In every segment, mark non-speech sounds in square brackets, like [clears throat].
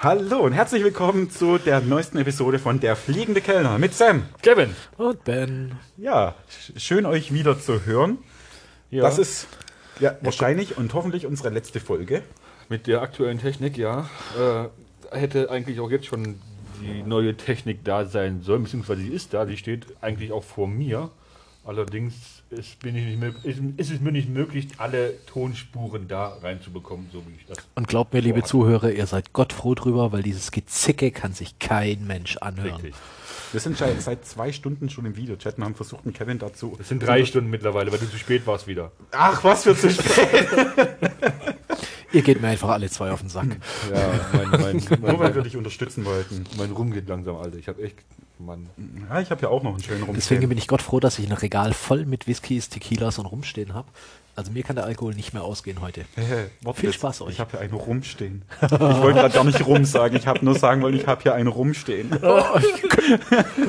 Hallo und herzlich willkommen zu der neuesten Episode von Der fliegende Kellner mit Sam. Kevin. Und Ben. Ja, sch- schön euch wieder zu hören. Ja, Das ist ja, wahrscheinlich und hoffentlich unsere letzte Folge. mit der aktuellen Technik, ja. Äh, hätte eigentlich auch jetzt schon die neue Technik da sein sollen, beziehungsweise sie ist da, die steht eigentlich auch vor mir. Allerdings ist, bin ich nicht mög- ist, ist es mir nicht möglich, alle Tonspuren da reinzubekommen, so wie ich das. Und glaubt mir, liebe. Zuhörer, ihr seid Gott froh drüber, weil dieses Gezicke kann sich kein Mensch anhören. Richtig. Wir sind seit- seit zwei Stunden schon im Videochat und haben versucht, einen Kevin dazu. Das sind drei Stunden mittlerweile, weil du zu spät warst wieder. Ach, was für zu spät. [laughs] Ihr geht mir einfach alle zwei auf den Sack. [laughs] Ja, mein, mein, [laughs] Nur weil wir mein, dich unterstützen wollten. mein Rum geht langsam, Alter. Ich habe echt, Mann. Ja, ich habe ja auch noch einen schönen Rum. Deswegen bin ich Gott froh, dass ich ein Regal voll mit Whiskys, Tequilas und rumstehen habe. Also mir kann der Alkohol nicht mehr ausgehen heute. Viel Spaß euch. Ich habe hier einen rumstehen. Ich wollte gerade gar nicht rum sagen. Ich habe nur sagen wollen, ich habe hier einen rumstehen. [laughs]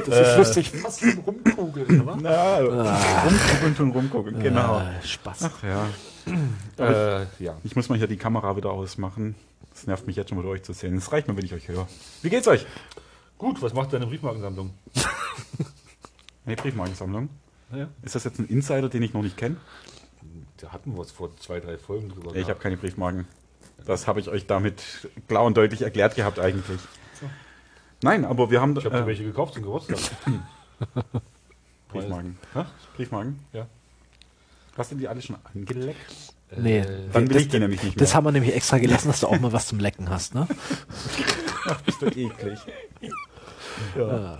Das ist lustig, fast zum Rumkugeln, oder? Na, rumgucken und rumgucken. Genau. Ah, Spaß. Ja. Äh, ja. Ich muss mal hier die Kamera wieder ausmachen. Das nervt mich jetzt schon mit euch zu sehen. Es reicht mir, wenn ich euch höre. Wie geht's euch? Gut, was macht deine Briefmarkensammlung? [laughs] Eine Briefmarkensammlung. Ja. Ist das jetzt ein Insider, den ich noch nicht kenne? Da hatten wir es vor zwei, drei Folgen drüber. Ich habe keine Briefmarken. Das habe ich euch damit klar und deutlich erklärt gehabt eigentlich. Nein, aber wir haben Ich habe äh, welche gekauft zum Geburtstag. [laughs] Briefmarken. Briefmarken? Ja. Hast du die alle schon angeleckt? Nee, Dann will das, ich die nämlich nicht mehr. das haben wir nämlich extra gelassen, dass du auch mal was zum Lecken hast, ne? [laughs] bist du eklig. Ja.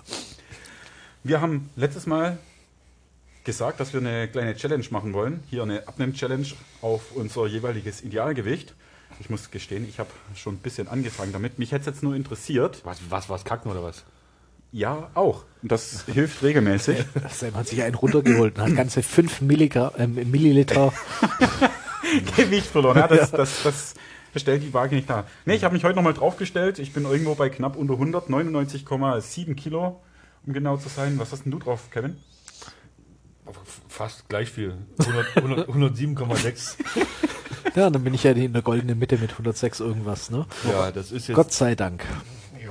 Wir haben letztes Mal gesagt, dass wir eine kleine Challenge machen wollen. Hier eine Abnehm-Challenge auf unser jeweiliges Idealgewicht. Ich muss gestehen, ich habe schon ein bisschen angefangen damit. Mich hätte es jetzt nur interessiert. Was, was, was, kacken oder was? Ja, auch. Und Das hilft regelmäßig. [laughs] Sam hat sich einen runtergeholt und hat ganze 5 Milligra ähm, Milliliter. [laughs] Gewicht verloren. Ja, das, das, das stellt die Waage nicht dar. Nee, ich habe mich heute nochmal draufgestellt. Ich bin irgendwo bei knapp unter 100, 99,7 Kilo, um genau zu sein. Was hast denn du drauf, Kevin? Fast gleich viel. 100 100 107,6. Ja, dann bin ich ja in der goldenen Mitte mit 106 irgendwas, ne? Ja, das ist jetzt. Gott sei Dank.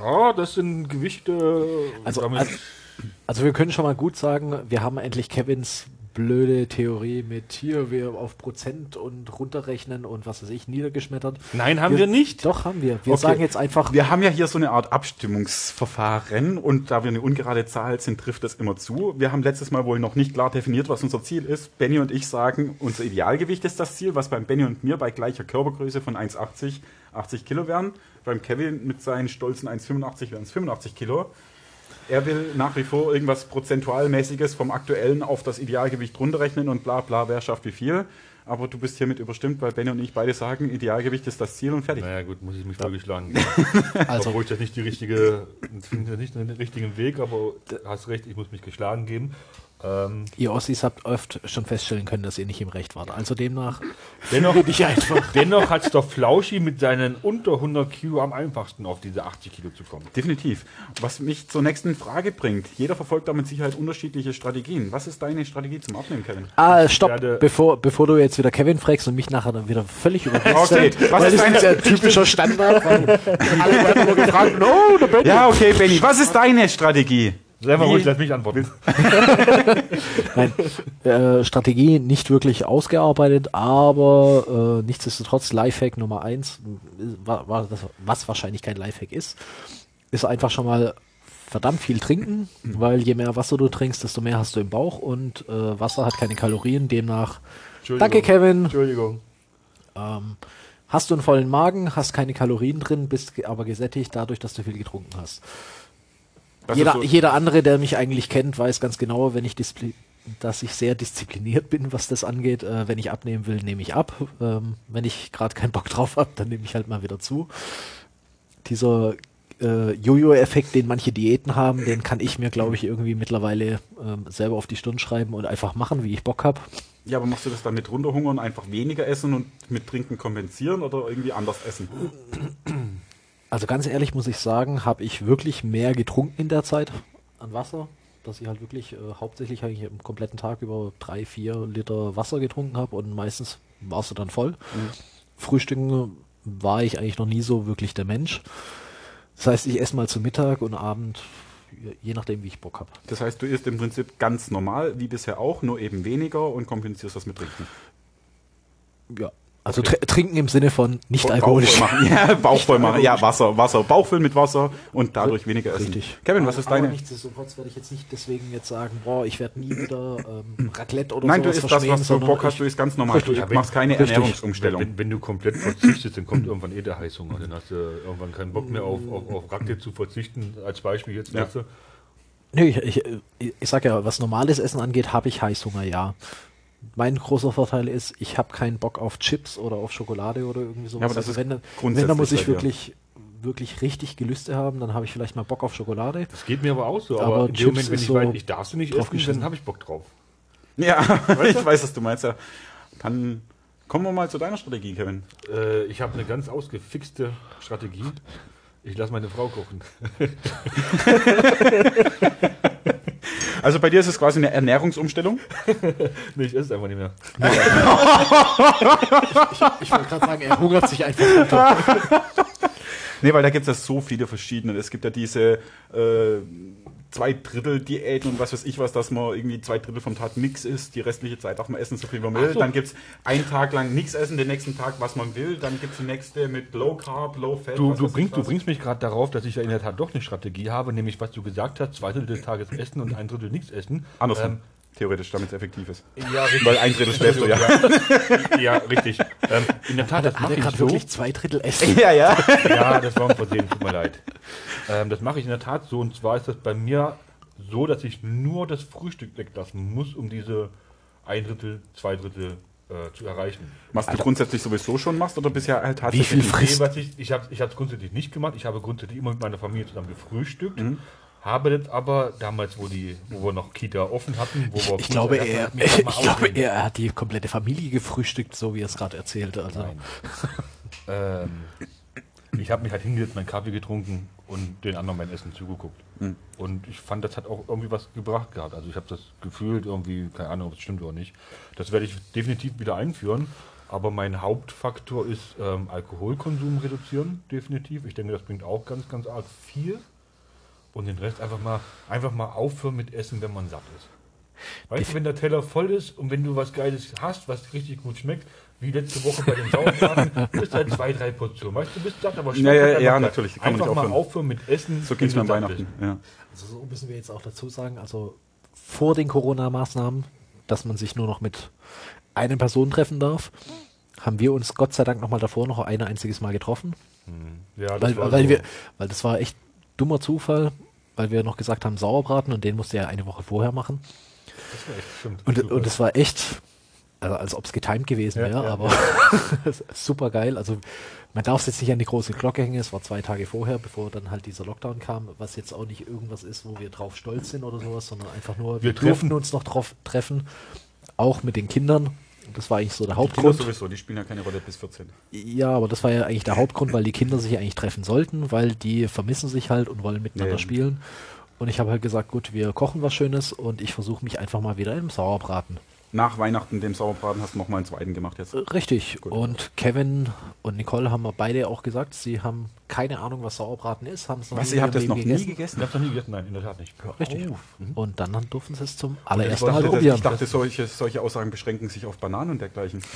Ja, das sind Gewichte. Also, also, also wir können schon mal gut sagen, wir haben endlich Kevins blöde Theorie mit hier wir auf Prozent und runterrechnen und was weiß ich niedergeschmettert. Nein, haben wir nicht. Doch, haben wir. Wir Okay. sagen jetzt einfach, Wir haben ja hier so eine Art Abstimmungsverfahren und da wir eine ungerade Zahl sind, trifft das immer zu. Wir haben letztes Mal wohl noch nicht klar definiert, was unser Ziel ist. Benny und ich sagen, unser Idealgewicht ist das Ziel, was beim Benny und mir bei gleicher Körpergröße von 1,80 80 Kilo wären. Beim Kevin mit seinen stolzen 1,85 wären es 85 Kilo. Er will nach wie vor irgendwas Prozentualmäßiges vom aktuellen auf das Idealgewicht runterrechnen und bla bla, wer schafft wie viel. Aber du bist hiermit überstimmt, weil Benny und ich beide sagen, Idealgewicht ist das Ziel und fertig. Naja, gut, muss ich mich wirklich schlagen. [laughs] also Obwohl ich das nicht die richtige, finde nicht den richtigen Weg, aber hast recht, ich muss mich geschlagen geben. Ähm, ihr Ossis habt oft schon feststellen können, dass ihr nicht im Recht wart. Also demnach [laughs] dennoch, bin ich einfach. dennoch hat es doch Flauschi mit seinen unter 100 Kilo am einfachsten auf diese 80 Kilo zu kommen. Definitiv. Was mich zur nächsten Frage bringt. Jeder verfolgt da mit Sicherheit unterschiedliche Strategien. Was ist deine Strategie zum Abnehmen, Kevin? Ah, stopp, bevor, bevor du jetzt wieder Kevin fragst und mich nachher dann wieder völlig [laughs] übergibst. Okay, was ist das deine- ist ja typischer Standard. [laughs] Alle werden immer gefragt, no, der Ben. Ja, okay, Benny. Was ist deine Strategie? Wie- ruhig, lass mich antworten. [laughs] Nein, äh, Strategie nicht wirklich ausgearbeitet, aber äh, nichtsdestotrotz Lifehack Nummer eins, das- was wahrscheinlich kein Lifehack ist, ist einfach schon mal verdammt viel trinken, weil je mehr Wasser du trinkst, desto mehr hast du im Bauch und äh, Wasser hat keine Kalorien, demnach. Danke, Kevin. Entschuldigung. ähm, hast du einen vollen Magen, hast keine Kalorien drin, bist aber gesättigt dadurch, dass du viel getrunken hast. Das jeder, so- jeder andere, der mich eigentlich kennt, weiß ganz genau, wenn ich displi dass ich sehr diszipliniert bin, was das angeht. Äh, wenn ich abnehmen will, nehme ich ab. Ähm, wenn ich gerade keinen Bock drauf habe, dann nehme ich halt mal wieder zu. Dieser äh, Jojo-Effekt, den manche Diäten haben, den kann ich mir, glaube ich, irgendwie mittlerweile ähm, selber auf die Stirn schreiben und einfach machen, wie ich Bock habe. Ja, aber machst du das dann mit runterhungern, einfach weniger essen und mit Trinken kompensieren oder irgendwie anders essen? Also ganz ehrlich muss ich sagen, habe ich wirklich mehr getrunken in der Zeit an Wasser, dass ich halt wirklich äh, hauptsächlich eigentlich im kompletten Tag über drei, vier Liter Wasser getrunken habe und meistens warst du dann voll. Frühstücken war ich eigentlich noch nie so wirklich der Mensch. Das heißt, ich esse mal zu Mittag und Abend, je nachdem, wie ich Bock habe. Das heißt, du isst im Prinzip ganz normal, wie bisher auch, nur eben weniger und kompensierst das mit Trinken. Ja. Also tr trinken im Sinne von nicht alkoholisch. Bauch voll machen. Ja, Bauch voll machen. Ja, [laughs] Wasser, Wasser. Bauch füllen mit Wasser und dadurch weniger essen. Richtig. Kevin, was ist Aber deine? nichtsdestotrotz werde ich jetzt nicht deswegen jetzt sagen, boah, ich werde nie wieder ähm, Raclette oder Nein, du isst das, was du Bock hast, du isst ganz normal. Richtig. Du Ja, machst keine richtig. Ernährungsumstellung. Wenn, wenn du komplett verzichtest, dann kommt irgendwann eh der Heißhunger. Dann hast du irgendwann keinen Bock mehr auf, auf, auf Raclette zu verzichten. Als Beispiel jetzt. Ja. Nö, ich, ich, ich sag ja, was normales Essen angeht, habe ich Heißhunger, ja. Mein großer Vorteil ist, ich habe keinen Bock auf Chips oder auf Schokolade oder irgendwie sowas. Ja, aber das also ist wenn, dann- grundsätzlich wenn, dann muss ich wirklich, wirklich richtig Gelüste haben, dann habe ich vielleicht mal Bock auf Schokolade. Das geht mir aber auch so. Aber, Aber in dem Chips Moment, wenn ist ich so weiß, ich darf sie nicht essen, dann habe ich Bock drauf. Ja, [laughs] [laughs] ich weiß, was du meinst, ja. Dann kommen wir mal zu deiner Strategie, Kevin. Äh, ich habe eine ganz ausgefixte Strategie. Ich lasse meine Frau kochen. [laughs] Also bei dir ist es quasi eine Ernährungsumstellung. [laughs] nee, ich esse es einfach nicht mehr. Ich wollte gerade sagen, er hungert sich einfach runter. [laughs] Nee, weil da gibt es ja so viele verschiedene. Es gibt ja diese äh, zwei Drittel Diäten und was weiß ich was, dass man irgendwie zwei Drittel vom Tag nichts isst, die restliche Zeit darf man essen, so viel man will. So. Dann gibt es einen Tag lang nichts essen, den nächsten Tag, was man will. Dann gibt es die nächste mit Low Carb, Low Fat. Du, du, bringst, du bringst mich gerade darauf, dass ich ja in der Tat doch eine Strategie habe, nämlich was du gesagt hast, zwei Drittel des Tages essen und ein Drittel nichts essen. Andersrum, Ähm, theoretisch, damit es effektiv ist. ja, richtig. Weil ein Drittel schläfst du, ja. ja, richtig. Ähm, in der Tat, das mache ich gerade so. wirklich zwei Drittel Essen? Ja, ja. Ja, das war ein Versehen, tut mir leid. Ähm, das mache ich in der Tat so. Und zwar ist das bei mir so, dass ich nur das Frühstück weglassen muss, um diese ein Drittel, zwei Drittel äh, zu erreichen. Was du grundsätzlich sowieso schon machst oder bisher halt tatsächlich? viel Nee, frisst? was ich ich habe ich es grundsätzlich nicht gemacht. Ich habe grundsätzlich immer mit meiner Familie zusammen gefrühstückt. Habe das aber damals, wo, die, wo wir noch Kita offen hatten, wo wir Ich glaube, er, [laughs] ich glaube er, er hat die komplette Familie gefrühstückt, so wie er es gerade erzählte. Also, [laughs] ähm, ich habe mich halt hingesetzt, meinen Kaffee getrunken und den anderen mein Essen zugeguckt. Und ich fand, das hat auch irgendwie was gebracht gehabt. Also ich habe das gefühlt irgendwie, keine Ahnung, ob es stimmt oder nicht. Das werde ich definitiv wieder einführen. Aber mein Hauptfaktor ist ähm, Alkoholkonsum reduzieren, definitiv. Ich denke, das bringt auch ganz, ganz arg viel. Und den Rest einfach mal, einfach mal aufhören mit Essen, wenn man satt ist. Weißt du, wenn der Teller voll ist und wenn du was Geiles hast, was richtig gut schmeckt, wie letzte Woche bei den Sauerbraten, [laughs] bist halt zwei, drei Portionen. Weißt du, du bist satt, aber Ja, ja, einfach ja, mal- natürlich, kann man Einfach nicht mal aufhören. aufhören mit Essen. So ging es mir an du Weihnachten. Ja. also so müssen wir jetzt auch dazu sagen, also vor den Corona-Maßnahmen, dass man sich nur noch mit einer Person treffen darf, haben wir uns Gott sei Dank noch mal davor noch ein einziges Mal getroffen. Ja, das Weil, war weil, so. wir, weil das war echt dummer Zufall, weil wir noch gesagt haben, Sauerbraten und den musste er eine Woche vorher machen. Das war echt, stimmt. Und, und das war echt, also als ob es getimed gewesen Ja, wäre, ja, aber [laughs] super geil. Also man darf es jetzt nicht an die große Glocke hängen, es war zwei Tage vorher, bevor dann halt dieser Lockdown kam, was jetzt auch nicht irgendwas ist, wo wir drauf stolz sind oder sowas, sondern einfach nur, wir, Wir treffen- uns noch drauf treffen, auch mit den Kindern. Das war eigentlich so der Kinder Hauptgrund. sowieso, die spielen ja keine Rolle bis 14. Ja, aber das war ja eigentlich der Hauptgrund, weil die Kinder sich eigentlich treffen sollten, weil die vermissen sich halt und wollen miteinander ja. spielen. Und ich habe halt gesagt, gut, wir kochen was Schönes und ich versuche mich einfach mal wieder im Sauerbraten. Nach Weihnachten, dem Sauerbraten, hast du noch mal einen zweiten gemacht jetzt. Richtig. Gut. Und Kevin und Nicole haben wir beide auch gesagt, sie haben keine Ahnung, was Sauerbraten ist. Haben es Was, ihr habt das noch Leben nie Ich gegessen? hab's noch nie gegessen, nein, in der Tat nicht. Richtig. Oh. Und dann durften sie es zum allerersten Mal probieren. Ich dachte, solche, solche Aussagen beschränken sich auf Bananen und dergleichen. [laughs]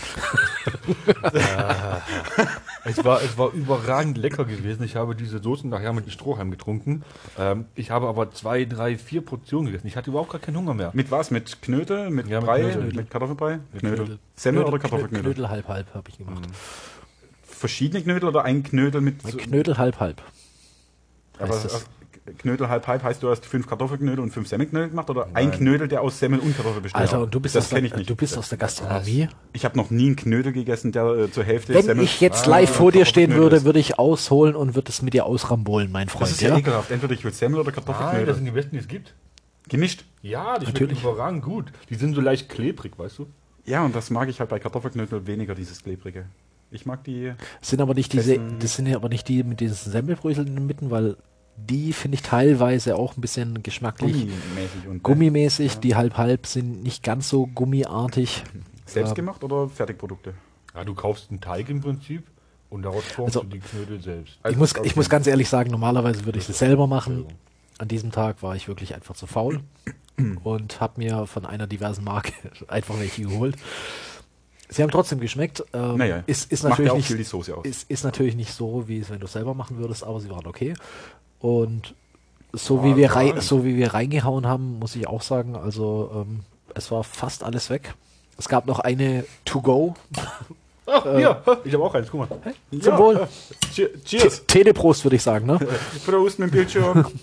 Es war, es war überragend lecker gewesen. Ich habe diese Soßen nachher mit dem Strohhalm getrunken. Ähm, ich habe aber zwei, drei, vier Portionen gegessen. Ich hatte überhaupt gar keinen Hunger mehr. Mit was? Mit Knödel? Mit Ja, mit Brei? Knödel. Mit Kartoffelbrei? Knödel. Knödel. Semmel oder Knödel- Kartoffelknödel? Knödel halb halb habe ich gemacht. Verschiedene Knödel oder ein Knödel mit. Mit Knödel halb halb. aber, heißt es. äh, Knödel halb halb heißt, du hast fünf Kartoffelknödel und fünf Semmelknödel gemacht oder ein Knödel, der aus Semmel und Kartoffel besteht? Alter, und du bist, das aus, der, kenne ich nicht. du bist aus der Gastronomie. ich habe noch nie einen Knödel gegessen, der äh, zur Hälfte Wenn Semmel. ich jetzt Ah, live vor dir stehen Kartoffelknödel würde, würde ich ausholen und würde es mit dir ausrambolen, mein Das Freund. ist ja, ja? ekelhaft. Entweder ich will Semmel oder Nein, das Kartoffelknödel. sind die besten, die es gibt. Gemischt. Ja, die Natürlich. schmecken überragend gut. Die sind so leicht klebrig, weißt du? Ja, und das mag ich halt bei Kartoffelknödel weniger, dieses klebrige. Ich mag die. sind aber nicht diese, das sind ja aber nicht die mit diesen Semmelbröseln in der Mitte, weil die finde ich teilweise auch ein bisschen geschmacklich Gummimäßig und gummimäßig. Die halb halb sind nicht ganz so gummiartig. Selbst gemacht oder Fertigprodukte? Ja, du kaufst einen Teig im Prinzip Und daraus formst Also- du die Knödel selbst. Ich muss, ich muss ganz ehrlich sagen, normalerweise würde ich das selber machen. An diesem Tag war ich wirklich einfach zu faul [clears throat] und habe mir von einer diversen Marke [laughs] einfach welche geholt. Sie haben trotzdem geschmeckt. Ähm, Naja, ist, ist, macht natürlich ja auch nicht, viel die Soße aus. ist, ist natürlich nicht so, wie es, wenn du es selber machen würdest, aber sie waren okay. Und so, Ja, wie, wir ja. rei so wie wir reingehauen haben, muss ich auch sagen, also ähm, es war fast alles weg. Es gab noch eine To-Go Ach, Äh, ja, ich habe auch eins, guck mal. zum Wohl. Che- Cheers. Teleprost, würde ich sagen, ne? Prost mit dem Bildschirm. [laughs]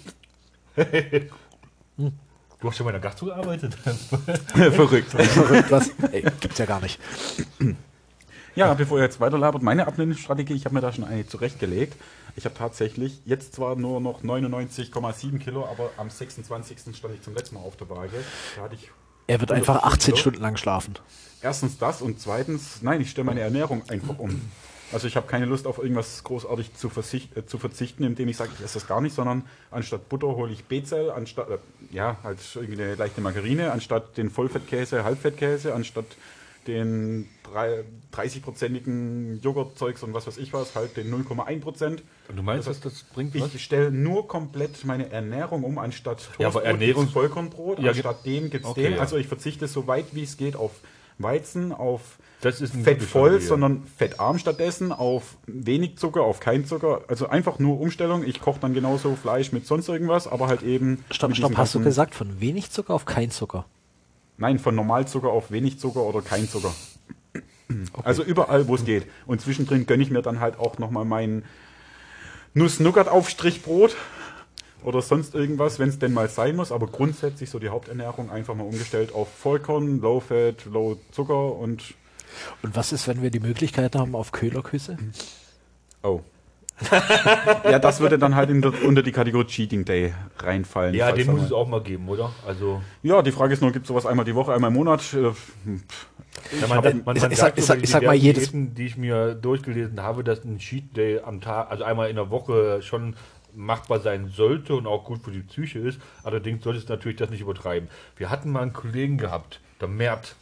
Du hast schon bei einer Gastro gearbeitet. [laughs] Verrückt. Verrückt, was? Ey, gibt's ja gar nicht. Ja, bevor ihr jetzt weiterlabert, meine Abnehmungsstrategie, ich habe mir da schon eine zurechtgelegt. Ich habe tatsächlich jetzt zwar nur noch 99,7 Kilo, aber am 26. stand ich zum letzten Mal auf der Waage. Da hatte ich Er wird einfach 18 Kilo. Stunden lang schlafen. erstens das und zweitens, nein, ich stelle meine Ernährung einfach um. Also ich habe keine Lust auf irgendwas großartig zu, äh, zu verzichten, indem ich sage, ich esse das gar nicht, sondern anstatt Butter hole ich Bezell, anstatt, äh, ja, halt irgendwie eine leichte Margarine, anstatt den Vollfettkäse, Halbfettkäse, anstatt den drei- 30-prozentigen Joghurtzeugs und was weiß ich was, halt den 0,1 Prozent. Und du meinst, dass das bringt was? Ich stelle nur komplett meine Ernährung um, anstatt Ja, Toastbrot Ernährung- gibt's Vollkornbrot, Ja, anstatt dem gibt es okay, den. ja. Also ich verzichte so weit wie es geht auf Weizen, auf Das ist ein Fett gutes voll, Strategie, ja. sondern fettarm stattdessen, auf wenig Zucker, auf kein Zucker. Also einfach nur Umstellung. Ich koche dann genauso Fleisch mit sonst irgendwas, aber halt eben. Stopp, stopp, hast du gesagt, von wenig Zucker auf kein Zucker? Nein, von Normalzucker auf wenig Zucker oder kein Zucker. [clears throat] Also überall, wo es geht. Und zwischendrin gönne ich mir dann halt auch nochmal mein Nuss-Nougat-Aufstrichbrot oder sonst irgendwas, wenn es denn mal sein muss. Aber grundsätzlich so die Haupternährung einfach mal umgestellt auf Vollkorn, Low Fat, Low Zucker und Und was ist, wenn wir die Möglichkeit haben auf Köhlerküsse? Oh. ja, das würde dann halt in der, unter die Kategorie Cheating Day reinfallen. Ja, den muss mal- es auch mal geben, oder? Also, Ja, die Frage ist nur, gibt es sowas einmal die Woche, einmal im Monat? Ja, man, hab- man, man ich- ich sag- ich so sag- bei ich sag mal, jedes- Diäten, die ich mir durchgelesen habe, dass ein Cheat Day am Tag, also einmal in der Woche schon machbar sein sollte und auch gut für die Psyche ist. Allerdings sollte es natürlich das nicht übertreiben. Wir hatten mal einen Kollegen gehabt, der Mert.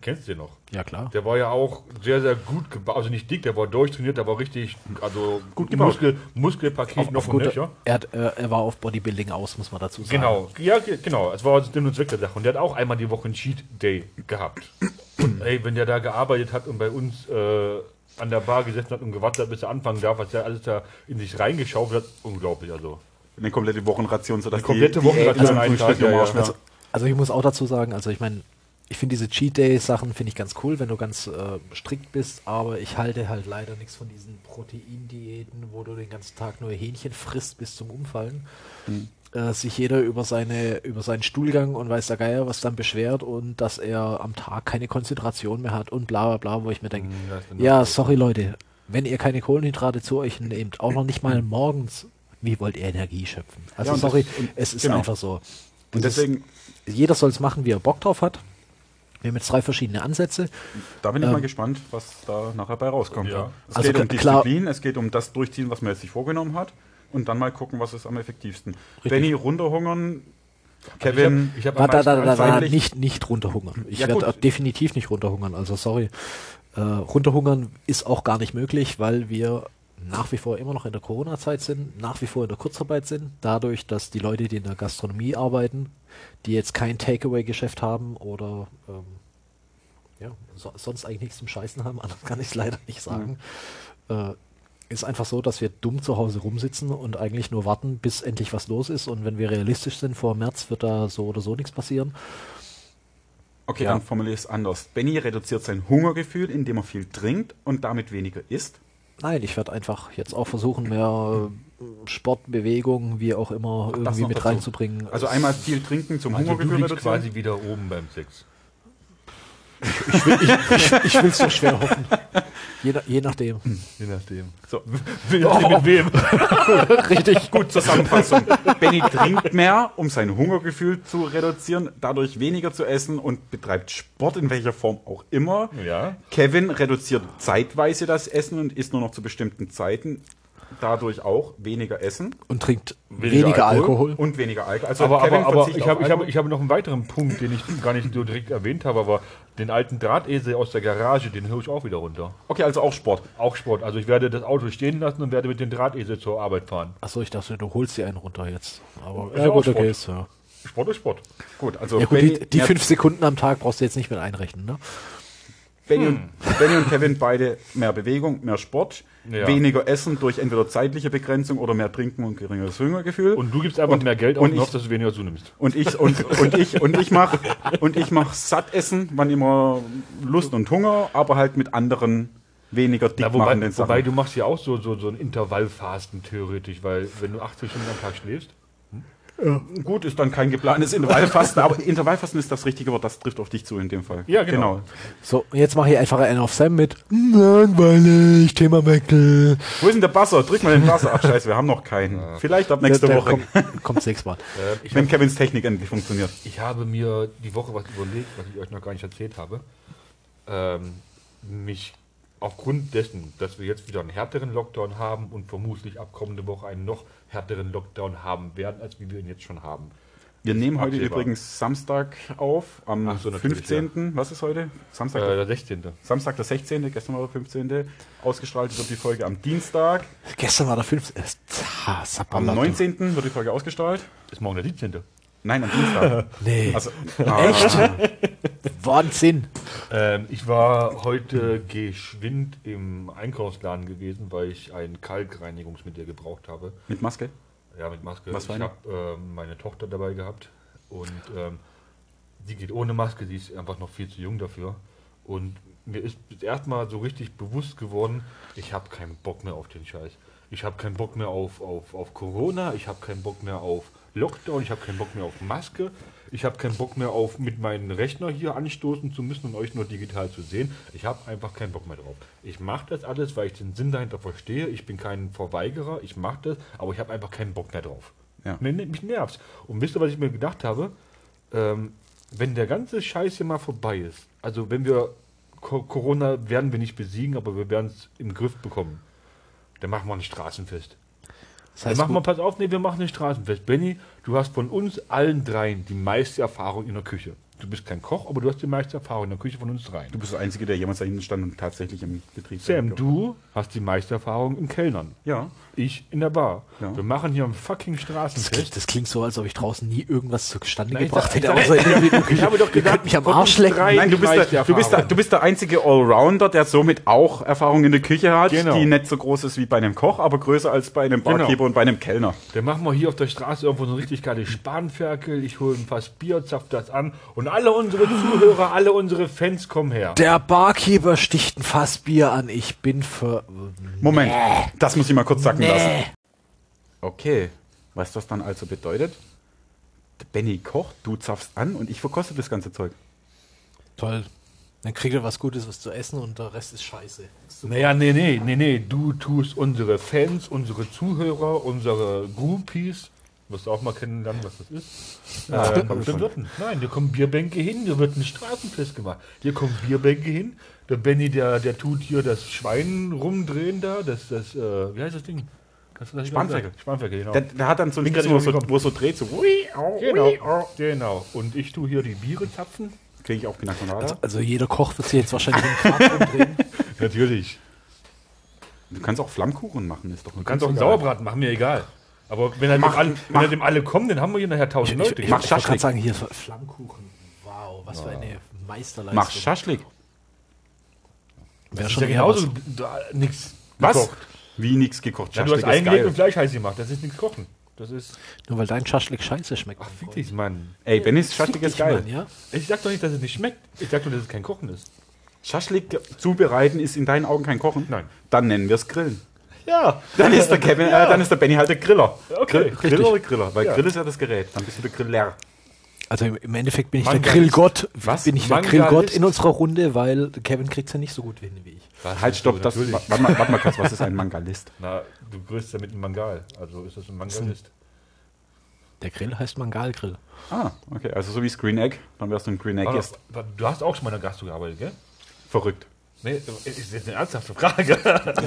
Kennst du den noch? Ja, klar. Der war ja auch sehr, sehr gut gebaut. Also nicht dick, der war durchtrainiert, der war richtig, also Gut gebaut. Muskel, Muskelpaket noch und Gut, nöcher. er, hat, äh, er war auf Bodybuilding aus, muss man dazu sagen. Genau, ja, ge- genau. Es war Sinn und Zweck der Sache. Und der hat auch einmal die Woche einen Cheat Day gehabt. Und ey, wenn der da gearbeitet hat und bei uns äh, an der Bar gesessen hat und gewartet hat, bis er anfangen darf, was der alles da in sich reingeschaufelt hat, unglaublich. Also, eine komplette Wochenration, sodass Eine komplette die, Wochenration die Frühstück im ja, ja. Also, also ich muss auch dazu sagen, also ich meine, ich finde diese Cheat Day Sachen finde ich ganz cool, wenn du ganz äh, strikt bist, aber ich halte halt leider nichts von diesen Proteindiäten, wo du den ganzen Tag nur Hähnchen frisst bis zum Umfallen. Hm. Äh, sich jeder über seine über seinen Stuhlgang und weiß der Geier was dann beschwert und dass er am Tag keine Konzentration mehr hat und bla bla bla, wo ich mir denke, Hm, das ist dann ja, sorry Leute, wenn ihr keine Kohlenhydrate zu euch nehmt, auch noch nicht mal morgens, wie wollt ihr Energie schöpfen? Also Ja, und das- sorry, und- es ist genau. einfach so. Und Das ist- deswegen, jeder soll es machen, wie er Bock drauf hat. Wir haben jetzt drei verschiedene Ansätze. da bin ich Ähm, mal gespannt, was da nachher bei rauskommt. Ja. Es Also geht um klar- Disziplin, es geht um das Durchziehen, was man jetzt sich vorgenommen hat. Und dann mal gucken, was ist am effektivsten. Richtig. Benny, runterhungern. Also Kevin, ich habe hab da, da, da, da, freiwillig- nicht, nicht runterhungern. Ich Ja, werde definitiv nicht runterhungern. Also sorry. Äh, runterhungern ist auch gar nicht möglich, weil wir nach wie vor immer noch in der Corona-Zeit sind, nach wie vor in der Kurzarbeit sind. Dadurch, dass die Leute, die in der Gastronomie arbeiten, die jetzt kein Takeaway-Geschäft haben oder ähm, ja, so, sonst eigentlich nichts zum Scheißen haben, [laughs] anders kann ich es leider nicht sagen. Äh, ist einfach so, dass wir dumm zu Hause rumsitzen und eigentlich nur warten, bis endlich was los ist. Und wenn wir realistisch sind, vor März wird da so oder so nichts passieren. okay, Ja. dann formuliere ich es anders. Benny reduziert sein Hungergefühl, indem er viel trinkt und damit weniger isst. Nein, ich werde einfach jetzt auch versuchen, mehr äh, Sport, Bewegung, wie auch immer, das irgendwie mit dazu. reinzubringen. Also einmal viel trinken zum also du Hungergefühl liegst reduzieren. quasi wieder oben beim Sex. Ich will es doch schwer hoffen. Je, je nachdem. Je nachdem. So. Je nachdem mit wem. [laughs] Richtig, gut Zusammenfassung. Benny trinkt mehr, um sein Hungergefühl zu reduzieren, dadurch weniger zu essen und betreibt Sport in welcher Form auch immer. Ja. Kevin reduziert zeitweise das Essen und isst nur noch zu bestimmten Zeiten. Dadurch auch weniger essen Und trinkt Weniger weniger, Alkohol. Alkohol. und weniger Alkohol. Also Aber, Kevin aber, aber verzichtet ich auf habe hab, ich hab noch einen weiteren Punkt, den ich gar nicht so direkt erwähnt habe, aber den alten Drahtesel aus der Garage, den höre ich auch wieder runter. Okay, also auch Sport. Auch Sport. Also ich werde das Auto stehen lassen und werde mit dem Drahtesel zur Arbeit fahren. Achso, ich dachte, du holst dir einen runter jetzt. Aber ja, gut, okay. Sport. Ist, ja. Sport ist Sport. Gut, also ja gut, die, die fünf Sekunden am Tag brauchst du jetzt nicht mit einrechnen, ne? Benny, und, Benny und Kevin beide mehr Bewegung, mehr Sport, Ja. weniger Essen durch entweder zeitliche Begrenzung oder mehr Trinken und geringeres Hungergefühl. Und du gibst einfach Und- mehr Geld und und ich- hoffst, dass du weniger zunimmst. Und ich und, und ich und ich mach und ich mach satt essen, wann immer Lust und Hunger, aber halt mit anderen weniger dick Ja, wobei, Sachen. wobei du machst ja auch so, so, so ein Intervallfasten theoretisch, weil wenn du 80 Stunden am Tag schläfst, Gut, ist dann kein geplantes Intervallfasten, aber Intervallfasten ist das richtige Wort, das trifft auf dich zu in dem Fall. Ja, genau. So, jetzt mache ich einfach einen auf Sam mit Langweilig, Themawechsel. Wo ist denn der Buzzer? Drück mal den Buzzer. Ach scheiße, wir haben noch keinen. Vielleicht ab nächste der Woche, Kommt, kommt's nächstes Mal. [laughs] äh, ich, wenn hab, Kevins Technik endlich funktioniert. ich habe mir die Woche was überlegt, was ich euch noch gar nicht erzählt habe. Ähm, mich aufgrund dessen, dass wir jetzt wieder einen härteren Lockdown haben und vermutlich ab kommende Woche einen noch härteren Lockdown haben werden, als wie wir ihn jetzt schon haben. Wir nehmen heute absehbar. übrigens Samstag auf, am so, natürlich, 15. Was ist heute? Samstag, Äh, der 16. Samstag der 16., gestern war der 15. Ausgestrahlt wird die Folge am Dienstag. Gestern war der 15. Äh, Am Sapperlotto. 19. wird die Folge ausgestrahlt. Ist morgen der 17. Nein, am Dienstag. [laughs] Nee, Also, ah, echt? Wahnsinn. Ähm, ich war heute geschwind im Einkaufsladen gewesen, weil ich ein Kalkreinigungsmittel gebraucht habe. Mit Maske? Ja, mit Maske. Was ich habe ähm, meine Tochter dabei gehabt und ähm, die geht ohne Maske, die ist einfach noch viel zu jung dafür. Und mir ist erstmal so richtig bewusst geworden, ich habe keinen Bock mehr auf den Scheiß. Ich habe keinen Bock mehr auf, auf, auf Corona, ich habe keinen Bock mehr auf Lockdown, ich habe keinen Bock mehr auf Maske, ich habe keinen Bock mehr auf mit meinem Rechner hier anstoßen zu müssen und euch nur digital zu sehen. Ich habe einfach keinen Bock mehr drauf. Ich mache das alles, weil ich den Sinn dahinter verstehe. Ich bin kein Verweigerer, ich mache das, aber ich habe einfach keinen Bock mehr drauf. Ja. Mich nervt's. Und wisst ihr, was ich mir gedacht habe? Ähm, wenn der ganze Scheiß hier mal vorbei ist, also wenn wir Co Corona werden wir nicht besiegen, aber wir werden es im Griff bekommen, dann machen wir ein Straßenfest. Das heißt, machen wir, pass auf, nee, wir machen ein Straßenfest. Benny, du hast von uns allen dreien die meiste Erfahrung in der Küche. Du bist kein Koch, aber du hast die meiste Erfahrung in der Küche von uns dreien. Du bist der Einzige, der jemals dahinter stand und tatsächlich im Betrieb Sam, du hast die meiste Erfahrung im Kellnern. Ja. Ich in der Bar. Ja. Wir machen hier ein fucking das, klingt, Straßenfest. das klingt so, als ob ich draußen nie irgendwas zustande Nein, gebracht ich hätte. außer [laughs] in der ich Küche. habe doch gesagt, könnt mich am Arsch lecken. Nein, du bist, der, du, bist der, du bist der einzige Allrounder, der somit auch Erfahrung in der Küche hat, Genau. die nicht so groß ist wie bei einem Koch, aber größer als bei einem Barkeeper Genau. und bei einem Kellner. Dann machen wir hier auf der Straße irgendwo so ein richtig geiles Spanferkel. Ich hole ein Fass Bier, zapf das an. Und alle unsere Zuhörer, alle unsere Fans kommen her. Der Barkeeper sticht ein Fassbier an. Ich bin für. Moment, das muss ich mal kurz sacken lassen. Nee. Okay, weißt du, was dann also bedeutet? Der Benny kocht, du zapfst an und ich verkoste das ganze Zeug. Toll. Dann kriegt er was Gutes, was zu essen und der Rest ist scheiße. Naja, nee, nee, nee, nee. Du tust unsere Fans, unsere Zuhörer, unsere Groupies. Wirst du auch mal kennenlernen, was das ist. Ja, äh, da ein, nein, hier kommen Bierbänke hin, hier wird ein Straßenfest gemacht. Hier kommen Bierbänke hin. Der Benny, der, der tut hier das Schwein rumdrehen da. Das, das, äh, wie heißt das Ding? Kannst du das Spanferkel. Spanferkel, genau. Der, der hat dann so ein Ding, wo, so, wo so dreht, so ui, au, genau, ui, au. genau. Und ich tue hier die Biere zapfen. Kriege ich auch Pina? Also, also jeder Koch wird sich jetzt wahrscheinlich im umdrehen. [laughs] Natürlich. du kannst auch Flammkuchen machen, ist doch Du kannst auch einen Sauerbraten machen, mir egal. Aber wenn halt, Mach- dem, alle, wenn mach- halt dem alle kommen, dann haben wir hier nachher tausend Ich, Leute. ich, ich wollte Schaschlik. gerade sagen, hier Flammkuchen. Wow, was für eine Meisterleistung. Mach Schaschlik. Wäre schon ja genauso Was? gekocht. Wie nix gekocht. Ja, du hast eingelegt und Fleisch heiß gemacht. Das ist nichts kochen. Das ist. Nur weil dein Schaschlik scheiße schmeckt. Ach, fick dich, Mann. Ey, Bennys Schaschlik ist Ich geil. mein, ja? Ich sag doch nicht, dass es nicht schmeckt. Ich sag nur, dass es kein Kochen ist. Schaschlik zubereiten ist in deinen Augen kein Kochen? Nein. Dann nennen wir es Grillen. Ja. Dann ist der Kevin, äh, dann ist der Benny halt der Griller. Okay, Grill, Griller oder Griller? Weil Ja. Grill ist ja das Gerät. Dann bist du der Griller. Also im, Endeffekt bin ich Mangalist. der Grillgott. Was? Bin ich der Mangalist. Grillgott in unserer Runde, weil Kevin kriegt ja nicht so gut hin wie ich. Halt, stopp. Das, warte, mal, warte mal kurz, was ist ein Mangalist? Na, du grüßt ja mit einem Mangal. Also ist das ein Mangalist. Der Grill heißt Mangalgrill. Ah, okay. Also so wie Screen Egg. Dann wärst du ein Green Egg. Aber, Ist du hast auch schon mal in der Gastro gearbeitet, gell? verrückt. Nee, ist jetzt eine ernsthafte Frage.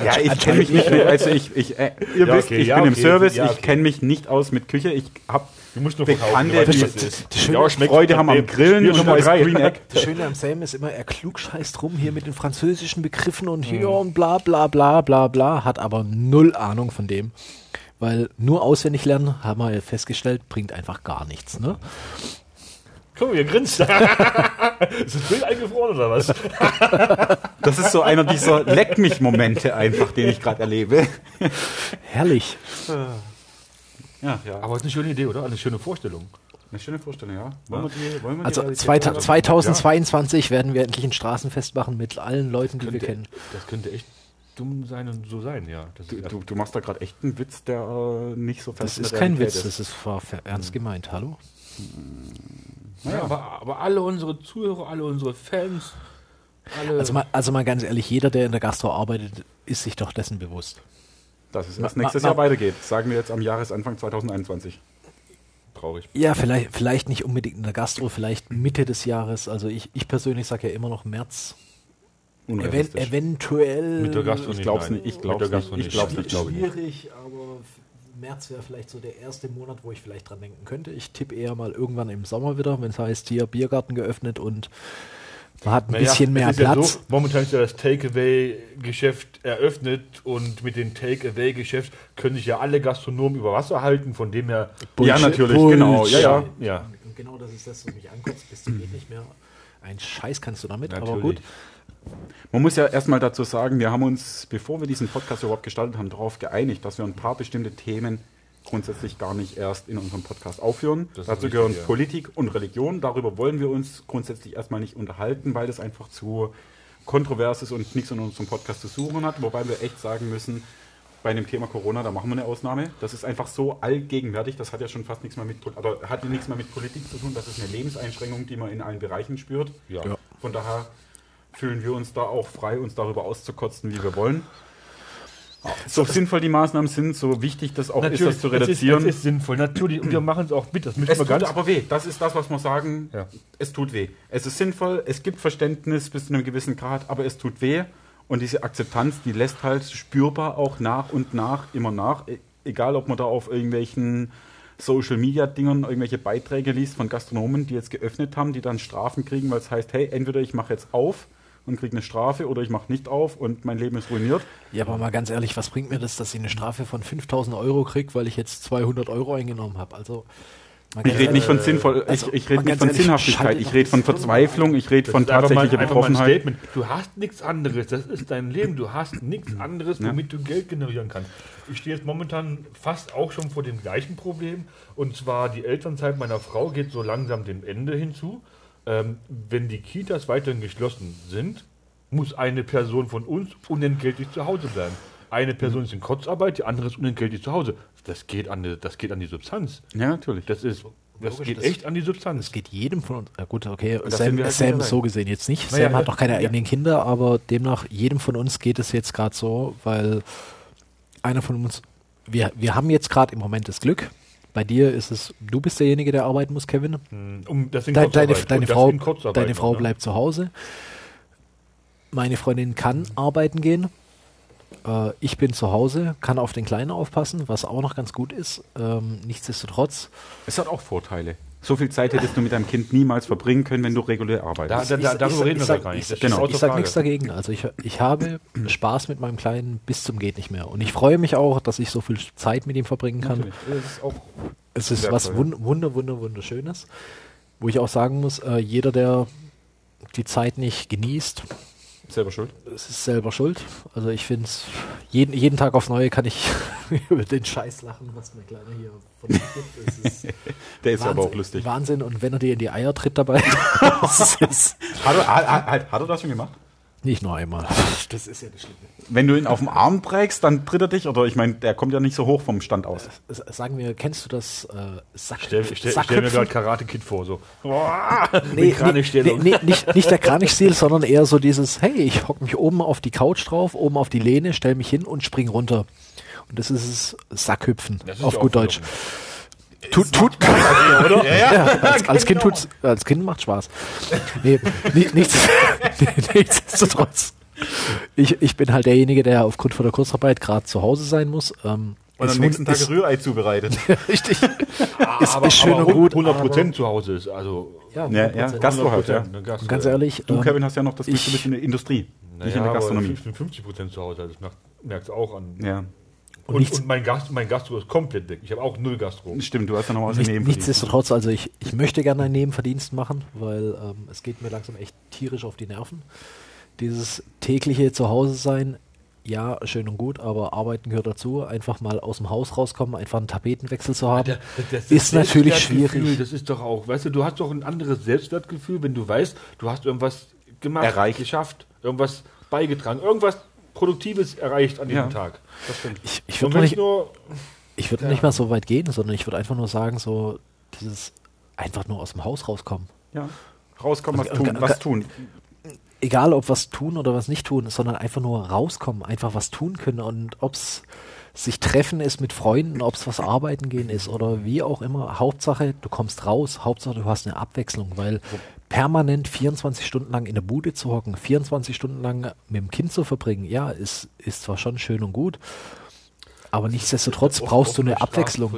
Ja, ich kenne mich nicht also ich, ich äh, ihr Ja, wisst, okay, ich ja, bin im okay, Service, ja, ich okay. kenne mich nicht aus mit Küche, ich habe Du musst nur Bekannte, verkaufen, die- die schöne- Freude haben am. Grillen und drei. Green Egg. Das Schöne am Sam ist immer, er klugscheißt rum hier mit den französischen Begriffen und hier und bla bla bla bla bla, hat aber null Ahnung von dem. Weil nur auswendig lernen, haben wir ja festgestellt, bringt einfach gar nichts. Ne? Guck mal, ihr grinst. [laughs] ist das Bild eingefroren oder was? [laughs] Das ist so einer dieser Leck mich Momente einfach, den ich gerade erlebe. Herrlich. Ja, ja. Aber es ist eine schöne Idee, oder? Eine schöne Vorstellung. Eine schöne Vorstellung, ja. Wollen wir die, wollen wir die Also Realität zweita- oder? 2022 werden wir endlich ein Straßenfest machen mit allen Leuten, die wir kennen. Das könnte echt dumm sein und so sein, ja. Das Du, ist, du, du machst da gerade echt einen Witz, der äh, nicht so Das fest ist der kein Realität Witz, das ist war ver- ernst gemeint. Hallo? Ja, aber, aber alle unsere Zuhörer, alle unsere Fans, alle. Also mal, also mal ganz ehrlich, jeder, der in der Gastro arbeitet, ist sich doch dessen bewusst. Dass es erst Ma- nächstes ma- Jahr weitergeht. Sagen wir jetzt am Jahresanfang 2021. traurig. Ja, vielleicht, vielleicht nicht unbedingt in der Gastro, vielleicht Mitte des Jahres. Also ich, ich persönlich sage ja immer noch März. Even, eventuell. Mit der Gastro ich glaub's nein. nicht, ich Mit glaub's der nicht, ich glaub's nicht, glaube ich nicht. Schwierig, aber März wäre vielleicht so der erste Monat, wo ich vielleicht dran denken könnte. Ich tippe eher mal irgendwann im Sommer wieder, wenn es heißt, hier Biergarten geöffnet und man hat ein Naja, bisschen mehr ist ja Platz. so, momentan ist ja das Takeaway-Geschäft eröffnet und mit dem Takeaway-Geschäft können sich ja alle Gastronomen über Wasser halten, von dem her. Ja, natürlich, genau. Ja, ja. Ja, Und genau das ist das, was mich ankotzt, bis zum geht nicht mehr. Ein Scheiß kannst du damit, aber Natürlich. gut. Man muss ja erstmal dazu sagen, wir haben uns, bevor wir diesen Podcast überhaupt gestartet haben, darauf geeinigt, dass wir ein paar bestimmte Themen grundsätzlich gar nicht erst in unserem Podcast aufführen. Das Dazu richtig, gehören ja. Politik und Religion. Darüber wollen wir uns grundsätzlich erstmal nicht unterhalten, weil das einfach zu kontrovers ist und nichts in unserem Podcast zu suchen hat. Wobei wir echt sagen müssen, bei dem Thema Corona, da machen wir eine Ausnahme. Das ist einfach so allgegenwärtig. Das hat ja schon fast nichts mehr mit, oder hat ja nichts mehr mit Politik zu tun. Das ist eine Lebenseinschränkung, die man in allen Bereichen spürt. Ja. Ja. Von daher fühlen wir uns da auch frei, uns darüber auszukotzen, wie wir wollen. So sinnvoll die Maßnahmen sind, so wichtig das auch ist, das zu reduzieren. Ist, es ist sinnvoll, natürlich. Und wir machen es auch mit. Das müssen es wir tut ganz. aber weh. Das ist das, was wir sagen. Ja. Es tut weh. Es ist sinnvoll, es gibt Verständnis bis zu einem gewissen Grad, aber es tut weh. Und diese Akzeptanz, die lässt halt spürbar auch nach und nach immer nach. E- Egal, ob man da auf irgendwelchen Social-Media-Dingern irgendwelche Beiträge liest von Gastronomen, die jetzt geöffnet haben, die dann Strafen kriegen, weil es heißt, hey, entweder ich mache jetzt auf und kriege eine Strafe oder ich mache nicht auf und mein Leben ist ruiniert. Ja, aber mal ganz ehrlich, was bringt mir das, dass ich eine Strafe von 5000 Euro kriege, weil ich jetzt 200 Euro eingenommen habe? Also, Ich rede nicht von sinnvoll, also, ich, ich rede nicht von ehrlich, Sinnhaftigkeit, schaltet ich rede von Verzweiflung, ich rede von tatsächlicher Betroffenheit. Du hast nichts anderes. Das ist dein Leben. Du hast nichts anderes, Ja. womit du Geld generieren kannst. Ich stehe jetzt momentan fast auch schon vor dem gleichen Problem. Und zwar die Elternzeit meiner Frau geht so langsam dem Ende hinzu. Ähm, wenn die Kitas weiterhin geschlossen sind, muss eine Person von uns unentgeltlich zu Hause bleiben. Eine Person ist in Kurzarbeit, die andere ist unentgeltlich zu Hause. Das geht an die, das geht an die Substanz. Ja, natürlich. Das ist, das Logisch, geht das- echt an die Substanz. Es geht jedem von uns. Ja gut, okay, das Sam, wir halt Sam so gesehen jetzt nicht. Naja, Sam hat ja, noch keine ja. eigenen Kinder, aber demnach jedem von uns geht es jetzt gerade so, weil einer von uns, wir, wir haben jetzt gerade im Moment das Glück. Bei dir ist es, du bist derjenige, der arbeiten muss, Kevin. Um, das in Deine, deine, deine Und das Frau, Kurzarbeit deine noch, Frau ne? bleibt zu Hause. Meine Freundin kann arbeiten gehen. Äh, ich bin zu Hause, kann auf den Kleinen aufpassen, was auch noch ganz gut ist. Ähm, nichtsdestotrotz, Es hat auch Vorteile. So viel Zeit hättest du mit deinem Kind niemals verbringen können, wenn du regulär Da, arbeitest. da, Ich- da, ich- darüber ich- reden wir ich doch sag- gar nicht. ich- genau. ich sage nichts dagegen. Also ich, ich habe Spaß mit meinem Kleinen bis zum geht nicht mehr. Und ich freue mich auch, dass ich so viel Zeit mit ihm verbringen kann. Natürlich. Das ist auch Es ist was wund wunder, wunder, wunderschönes. Wo ich auch sagen muss, äh, jeder, der die Zeit nicht genießt, selber schuld. es ist selber schuld. Also ich finde es, jeden, jeden Tag aufs Neue kann ich [laughs] über den Scheiß lachen, was mein Kleiner hier von sich gibt. Ist [laughs] Der ist Wahnsinn, aber auch lustig. Wahnsinn. Und wenn er dir in die Eier tritt dabei, [laughs] Hat er, hat, hat, hat er das schon gemacht? Nicht nur einmal. Das ist ja das Schlimme. Wenn du ihn auf dem Arm trägst, dann tritt er dich, oder ich meine, der kommt ja nicht so hoch vom Stand aus. Sagen wir, kennst du das äh, Sack, Stell, stell, stell mir gerade Karate Kid vor, so. Nee, nee, nee, nee, nicht, nicht der Kranichstil, sondern eher so dieses, hey, ich hock mich oben auf die Couch drauf, oben auf die Lehne, stell mich hin und spring runter. Und das ist es Sackhüpfen, Das ist auf gut Deutsch. verlockend. Tut, tut, oder? [laughs] ja, als, als, kind tut's, als Kind macht Spaß. Nee, ni- nichts, [laughs] nichtsdestotrotz. Ich, ich bin halt derjenige, der aufgrund von der Kurzarbeit gerade zu Hause sein muss. Ähm, Und am nächsten Tag ist, Rührei zubereitet. [laughs] Richtig. ist, aber, ist schön aber und gut. 100 aber- Prozent zu Hause ist. Also Ja, Ja, ja, 100%. Gastro halt, ja. 100%, Gastro, Ganz ja. ehrlich, Du, ähm, Kevin, hast ja noch das Glück, du ich- bist in der Industrie, Naja, nicht in der aber Gastronomie. Ich bin 50 Prozent zu Hause, das merkt, merkt auch an. Ja, Und, nichts- und mein, Gast, mein Gastro ist komplett weg. Ich habe auch null Gastro. stimmt, du hast ja noch was Nicht, daneben nichtsdestotrotz, also ich, ich möchte gerne einen Nebenverdienst machen, weil ähm, es geht mir langsam echt tierisch auf die Nerven. Dieses tägliche Zuhause sein, ja, schön und gut, aber Arbeiten gehört dazu. Einfach mal aus dem Haus rauskommen, einfach einen Tapetenwechsel zu haben, Der- das- das ist natürlich schwierig. Das ist doch auch, weißt du, du hast doch ein anderes Selbstwertgefühl, wenn du weißt, du hast irgendwas gemacht, Erreicht. geschafft, irgendwas beigetragen, irgendwas Produktives erreicht an diesem Ja. Tag. Das stimmt. Ich, ich würde nicht, ich nur, ich würde Ja. nicht mal so weit gehen, sondern ich würde einfach nur sagen, so dieses einfach nur aus dem Haus rauskommen. Ja. Rauskommen, was Und- tun, was tun. egal ob was tun oder was nicht tun, sondern einfach nur rauskommen, einfach was tun können und ob es sich treffen ist mit Freunden, ob es was arbeiten gehen ist oder wie auch immer. Hauptsache, du kommst raus, Hauptsache, du hast eine Abwechslung, weil permanent 24 Stunden lang in der Bude zu hocken, 24 Stunden lang mit dem Kind zu verbringen, ja, ist, ist zwar schon schön und gut, aber nichtsdestotrotz brauchst du eine Abwechslung.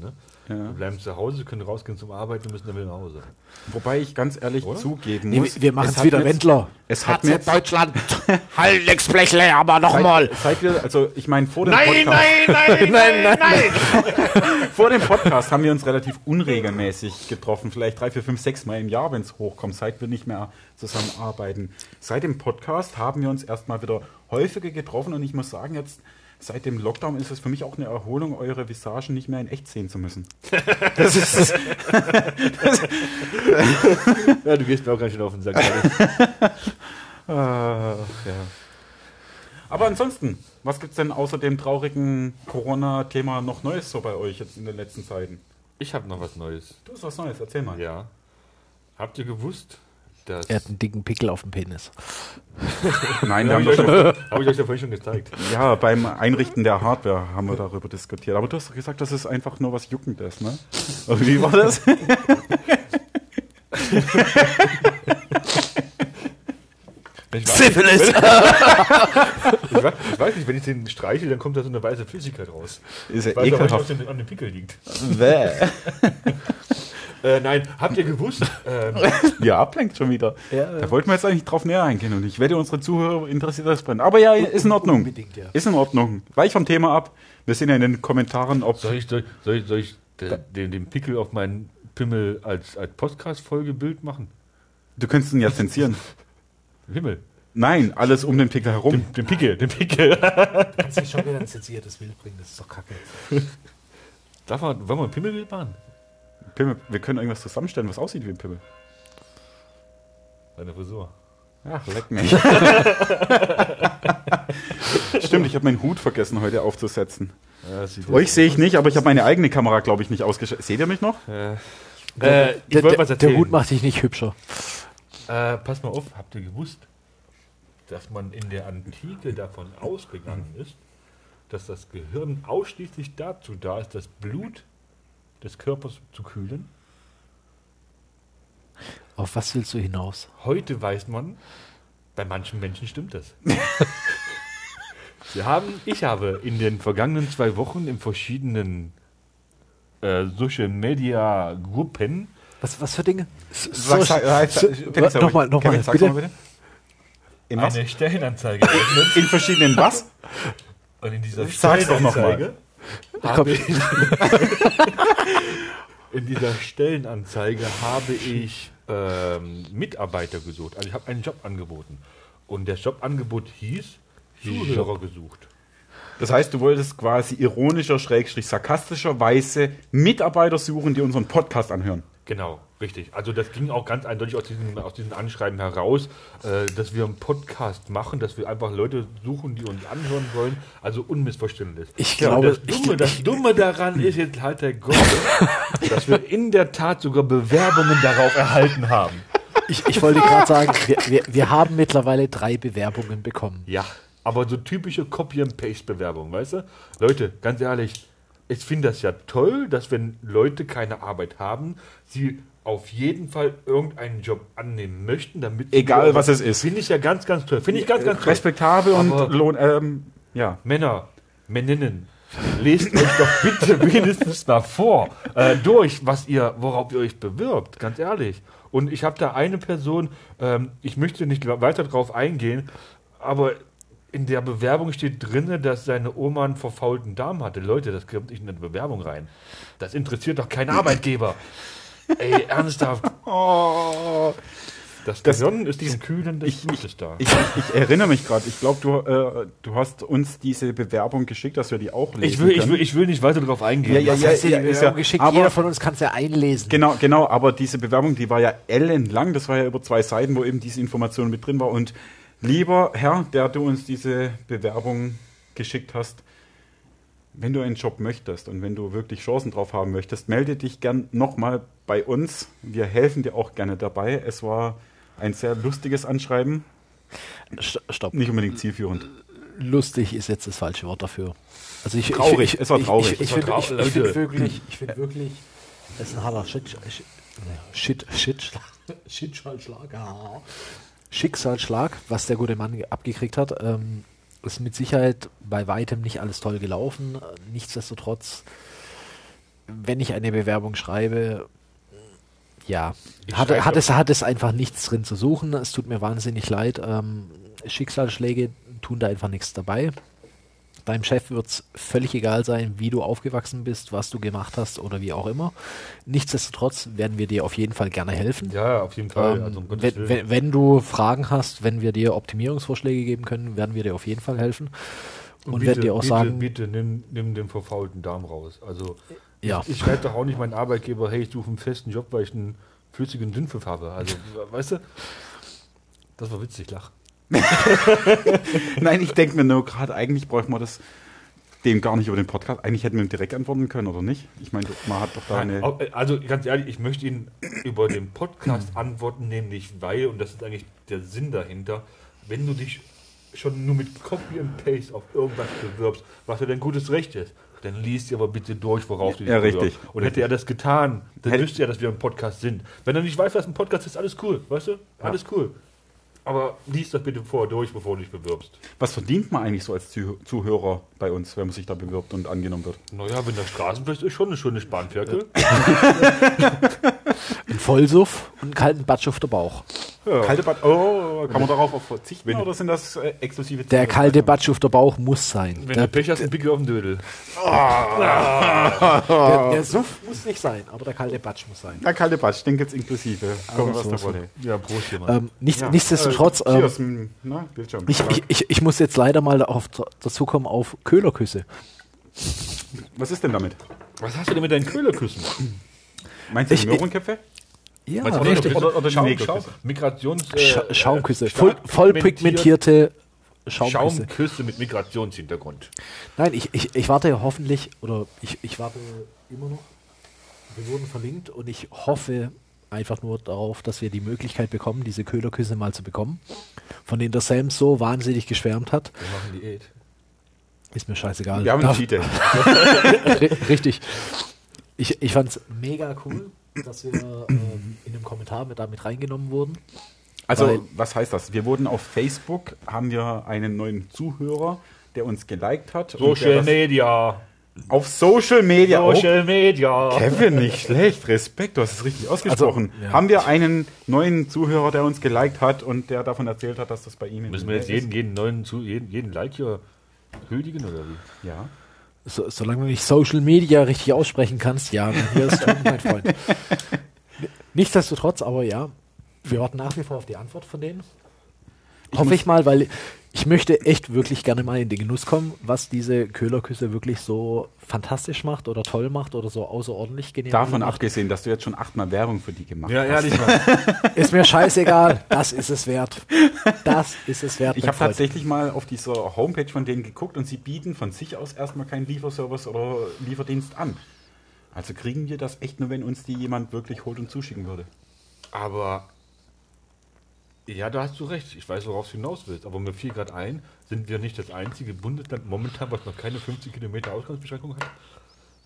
Ne? Ja. Wir bleiben zu Hause, können rausgehen zum Arbeiten, müssen dann wieder nach Hause. Wobei ich ganz ehrlich Oder? zugeben Nee, muss. wir wir machen es wieder Wendler. Es hat mir jetzt, Deutschland. [laughs] Haltexblechle, aber nochmal. seit, seit wir, also ich meine, vor dem Nein, Podcast, nein, nein, [laughs] nein, nein. [laughs] vor dem Podcast haben wir uns relativ unregelmäßig getroffen, vielleicht drei, vier, fünf, sechs Mal im Jahr, wenn es hochkommt, seit wir nicht mehr zusammenarbeiten. Seit dem Podcast haben wir uns erstmal wieder häufiger getroffen und ich muss sagen, jetzt seit dem Lockdown ist es für mich auch eine Erholung, eure Visagen nicht mehr in echt sehen zu müssen. [laughs] Das ist, Ja, du gehst mir auch ganz schön auf den Sack. Ah, [laughs] ja. Aber ansonsten, was gibt es denn außer dem traurigen Corona-Thema noch Neues so bei euch jetzt in den letzten Zeiten? ich habe noch was Neues. Du hast was Neues, erzähl mal. Ja. Habt ihr gewusst, dass... Er hat einen dicken Pickel auf dem Penis. [laughs] Nein, Habe ich, hab ich euch ja vorhin schon gezeigt. ja, beim Einrichten der Hardware haben wir darüber diskutiert. Aber du hast doch gesagt, das ist einfach nur was Juckendes, ne? Oder wie war das? Ich weiß, Syphilis! [laughs] ich, weiß, ich weiß nicht, wenn ich den streiche, dann kommt da so eine weiße Flüssigkeit raus. Ist ja ekelhaft. denn an dem Pickel liegt. Bäh. [laughs] Äh, nein, habt ihr gewusst? Ähm, [laughs] Ja, ablenkt schon wieder. Ja, Da wollten wir jetzt eigentlich drauf näher eingehen und ich wette, unsere Zuhörer interessiert das brennend. Aber ja, ist in Ordnung. Unbedingt, ja. Ist in Ordnung. Weich vom Thema ab. Wir sehen ja in den Kommentaren, ob. soll ich, soll, soll ich, soll ich de- den, den Pickel auf meinen Pimmel als, als Podcast-Folgebild machen? Du könntest ihn ja zensieren. [laughs] Himmel. Nein, alles um den Pickel herum. Den, den Pickel, den Pickel. Kannst du schon wieder ein zensiertes Bild bringen, das ist doch kacke. [laughs] Darf man, wollen wir ein Pimmelbild machen? Pimmel, wir können irgendwas zusammenstellen, was aussieht wie ein Pimmel. Deine Frisur. Ach, leck [laughs] mich. Stimmt, ich habe meinen Hut vergessen heute aufzusetzen. Ja, Euch sehe ich nicht, aber ich habe meine eigene Kamera, glaube ich, nicht ausgeschaltet. Seht ihr mich noch? Äh, äh, ich wollte was erzählen. der Hut macht dich nicht hübscher. Äh, pass mal auf, habt ihr gewusst, dass man in der Antike davon ausgegangen ist, dass das Gehirn ausschließlich dazu da ist, das Blut des Körpers zu kühlen? Auf was willst du hinaus? Heute weiß man, bei manchen Menschen stimmt das. Wir haben, ich habe in den vergangenen zwei Wochen in verschiedenen äh, Social Media Gruppen Was, was für Dinge? Nochmal, nochmal, bitte. eine Stellenanzeige. In verschiedenen was? Und in dieser Sag's habe ich, in dieser Stellenanzeige habe ich ähm, Mitarbeiter gesucht. Also ich habe einen Job angeboten. Und das Jobangebot hieß Zuhörer gesucht. Das heißt, du wolltest quasi ironischer, schrägstrich sarkastischerweise Mitarbeiter suchen, die unseren Podcast anhören. Genau, richtig. Also das ging auch ganz eindeutig aus diesem, aus diesem Anschreiben heraus, äh, dass wir einen Podcast machen, dass wir einfach Leute suchen, die uns anhören wollen. Also unmissverständlich. Ich glaube, das Dumme, das Dumme daran ist jetzt halt der Gott, [laughs] dass wir in der Tat sogar Bewerbungen darauf erhalten haben. Ich, ich wollte gerade sagen, wir, wir, wir haben mittlerweile drei Bewerbungen bekommen. Ja, aber so typische Copy-and-Paste-Bewerbung, weißt du? Leute, ganz ehrlich, ich finde das ja toll, dass wenn Leute keine Arbeit haben, sie auf jeden Fall irgendeinen Job annehmen möchten, damit Egal, was es ist. Finde ich ja ganz, ganz toll. Finde ich ganz, ganz toll. Respektabel Aber- und Lohn, ähm, ja. Männer, Männinnen, lest euch doch bitte [laughs] wenigstens mal vor, äh, durch, was ihr, worauf ihr euch bewirbt, ganz ehrlich. Und ich habe da eine Person, ähm, ich möchte nicht weiter drauf eingehen, aber in der Bewerbung steht drin, dass seine Oma einen verfaulten Darm hatte. Leute, das kommt nicht in eine Bewerbung rein. Das interessiert doch keinen Arbeitgeber. Ey, [laughs] ernsthaft. Das, Das- Gehirn ist diesen Kühlen des Blutes da. Ich, ich erinnere mich gerade, ich glaube, du, äh, du hast uns diese Bewerbung geschickt, dass wir die auch lesen Ich will, ich, können. will, ich will nicht weiter drauf eingehen. Ja, ja, ja, die Bewerbung ja- geschickt? aber- Jeder von uns kann es ja einlesen. Genau, genau, aber diese Bewerbung, die war ja ellenlang, das war ja über zwei Seiten, wo eben diese Information mit drin war. Und lieber Herr, der du uns diese Bewerbung geschickt hast, wenn du einen Job möchtest und wenn du wirklich Chancen drauf haben möchtest, melde dich gern nochmal bei uns. Wir helfen dir auch gerne dabei. Es war ein sehr lustiges Anschreiben, St- Stopp. nicht unbedingt zielführend. Lustig ist jetzt das falsche Wort dafür. Also ich, Traurig, ich, es war traurig. Ich, ich, Es finde ich, ich find wirklich, ich finde wirklich, das ist ein harter Shit, Shit, Shit, Shit, Schicksalsschlag, ja. Schicksalsschlag, was der gute Mann abgekriegt hat. Ähm, ist mit Sicherheit bei weitem nicht alles toll gelaufen. Nichtsdestotrotz, wenn ich eine Bewerbung schreibe, ja, hat, hat, es, hat es einfach nichts drin zu suchen. Es tut mir wahnsinnig leid. Ähm, Schicksalsschläge tun da einfach nichts dabei. Deinem Chef wird es völlig egal sein, wie du aufgewachsen bist, was du gemacht hast oder wie auch immer. Nichtsdestotrotz werden wir dir auf jeden Fall gerne helfen. Ja, auf jeden Fall. Ähm, also, um wenn, wenn, wenn du Fragen hast, wenn wir dir Optimierungsvorschläge geben können, werden wir dir auf jeden Fall helfen. Und, werden dir auch bitte, sagen, Bitte nimm, nimm den verfaulten Darm raus. Also, Ja. ich, ich schreibe doch auch nicht meinen Arbeitgeber, hey, ich suche einen festen Job, weil ich einen flüssigen Dünnpfiff habe. Also, [laughs] weißt du? Das war witzig, lach. [laughs] Nein, ich denke mir nur gerade, eigentlich bräuchten wir das dem gar nicht über den Podcast. Eigentlich hätten wir ihm direkt antworten können, oder nicht? Ich meine, man hat doch da eine. Au- Also ganz ehrlich, ich möchte Ihnen über den Podcast antworten, nämlich weil, und das ist eigentlich der Sinn dahinter, wenn du dich schon nur mit Copy and Paste auf irgendwas bewirbst, was ja dein gutes Recht ist, dann liest dir aber bitte durch, worauf du dich Ja, bewirbst. richtig. Und hätte er das getan, dann Hätte- wüsste er, dass wir ein Podcast sind. Wenn er nicht weiß, was ein Podcast ist, alles cool, weißt du? Alles cool. Aber lies das bitte vorher durch, bevor du dich bewirbst. Was verdient man eigentlich so als Zuh- Zuhörer bei uns, wenn man sich da bewirbt und angenommen wird? Naja, wenn der Straßenfest ist, schon eine schöne Spanferkel. [laughs] ein Vollsuff und einen kalten Batsch auf der Bauch. Kalte Bad. Oh, kann man darauf auch verzichten oder sind das äh, exklusive Der Ziele? kalte Batsch auf der Bauch muss sein. Wenn Der, du Pech hast, ein Pickel auf dem Dödel. der, der Suff muss nicht sein, aber der kalte Batsch muss sein. Der kalte Bad, ich denke jetzt inklusive. Kommen was so, da so. wolle. Ja, Prost, jemand. Ähm, nichts, Ja. nichtsdestotrotz, Äh, ähm, Cheers, m, na, ich, ich, ich, ich muss jetzt leider mal auf, dazu kommen auf Köhlerküsse. Was ist denn damit? Was hast du denn mit deinen Köhlerküssen? Meinst du Ich- die Möhrenkköpfe? Ja, du richtig. Oder, Oder die Schaum, Migrations... Scha äh, Schaumküsse. äh, Voll, voll pigmentiert- pigmentierte Schaumküsse. Schaumküsse mit Migrationshintergrund. Nein, ich, ich, ich warte ja hoffentlich, oder ich, ich warte immer noch. Wir wurden verlinkt und ich hoffe einfach nur darauf, dass wir die Möglichkeit bekommen, diese Köhlerküsse mal zu bekommen, von denen der Sam so wahnsinnig geschwärmt hat. Wir machen Diät. Ist mir scheißegal. Wir haben einen Cheat [laughs] Richtig. Ich, ich fand es mega cool, dass wir ähm, in dem Kommentar mit damit reingenommen wurden. Also, Weil- was heißt das? Wir wurden auf Facebook, haben wir einen neuen Zuhörer, der uns geliked hat. Social Media. Auf Social Media. Oh, Social Media. Kevin, nicht schlecht. Respekt, du hast es richtig ausgesprochen. Also, ja. Haben wir einen neuen Zuhörer, der uns geliked hat und der davon erzählt hat, dass das bei ihm in Müssen der wir jetzt Nähe jeden, jeden neuen, zu, jeden, jeden Like hier huldigen oder wie? Ja. So, solange du nicht Social Media richtig aussprechen kannst, ja, hier ist schon mein Freund. Nichtsdestotrotz, aber ja, wir warten nach wie vor auf die Antwort von denen. Hoffe ich mal, weil ich möchte echt wirklich gerne mal in den Genuss kommen, was diese Köhlerküsse wirklich so fantastisch macht oder toll macht oder so außerordentlich genial Davon macht. abgesehen, dass du jetzt schon achtmal Werbung für die gemacht Ja, hast. ehrlich mal. [laughs] Ist mir scheißegal. Das ist es wert. Das ist es wert. Ich habe tatsächlich mal auf dieser Homepage von denen geguckt und sie bieten von sich aus erstmal keinen Lieferservice oder Lieferdienst an. Also kriegen wir das echt nur, wenn uns die jemand wirklich holt und zuschicken würde. Aber ja, da hast du recht. Ich weiß, worauf du hinaus willst. Aber mir fiel gerade ein, sind wir nicht das einzige Bundesland momentan, was noch keine 50 Kilometer Ausgangsbeschränkung hat?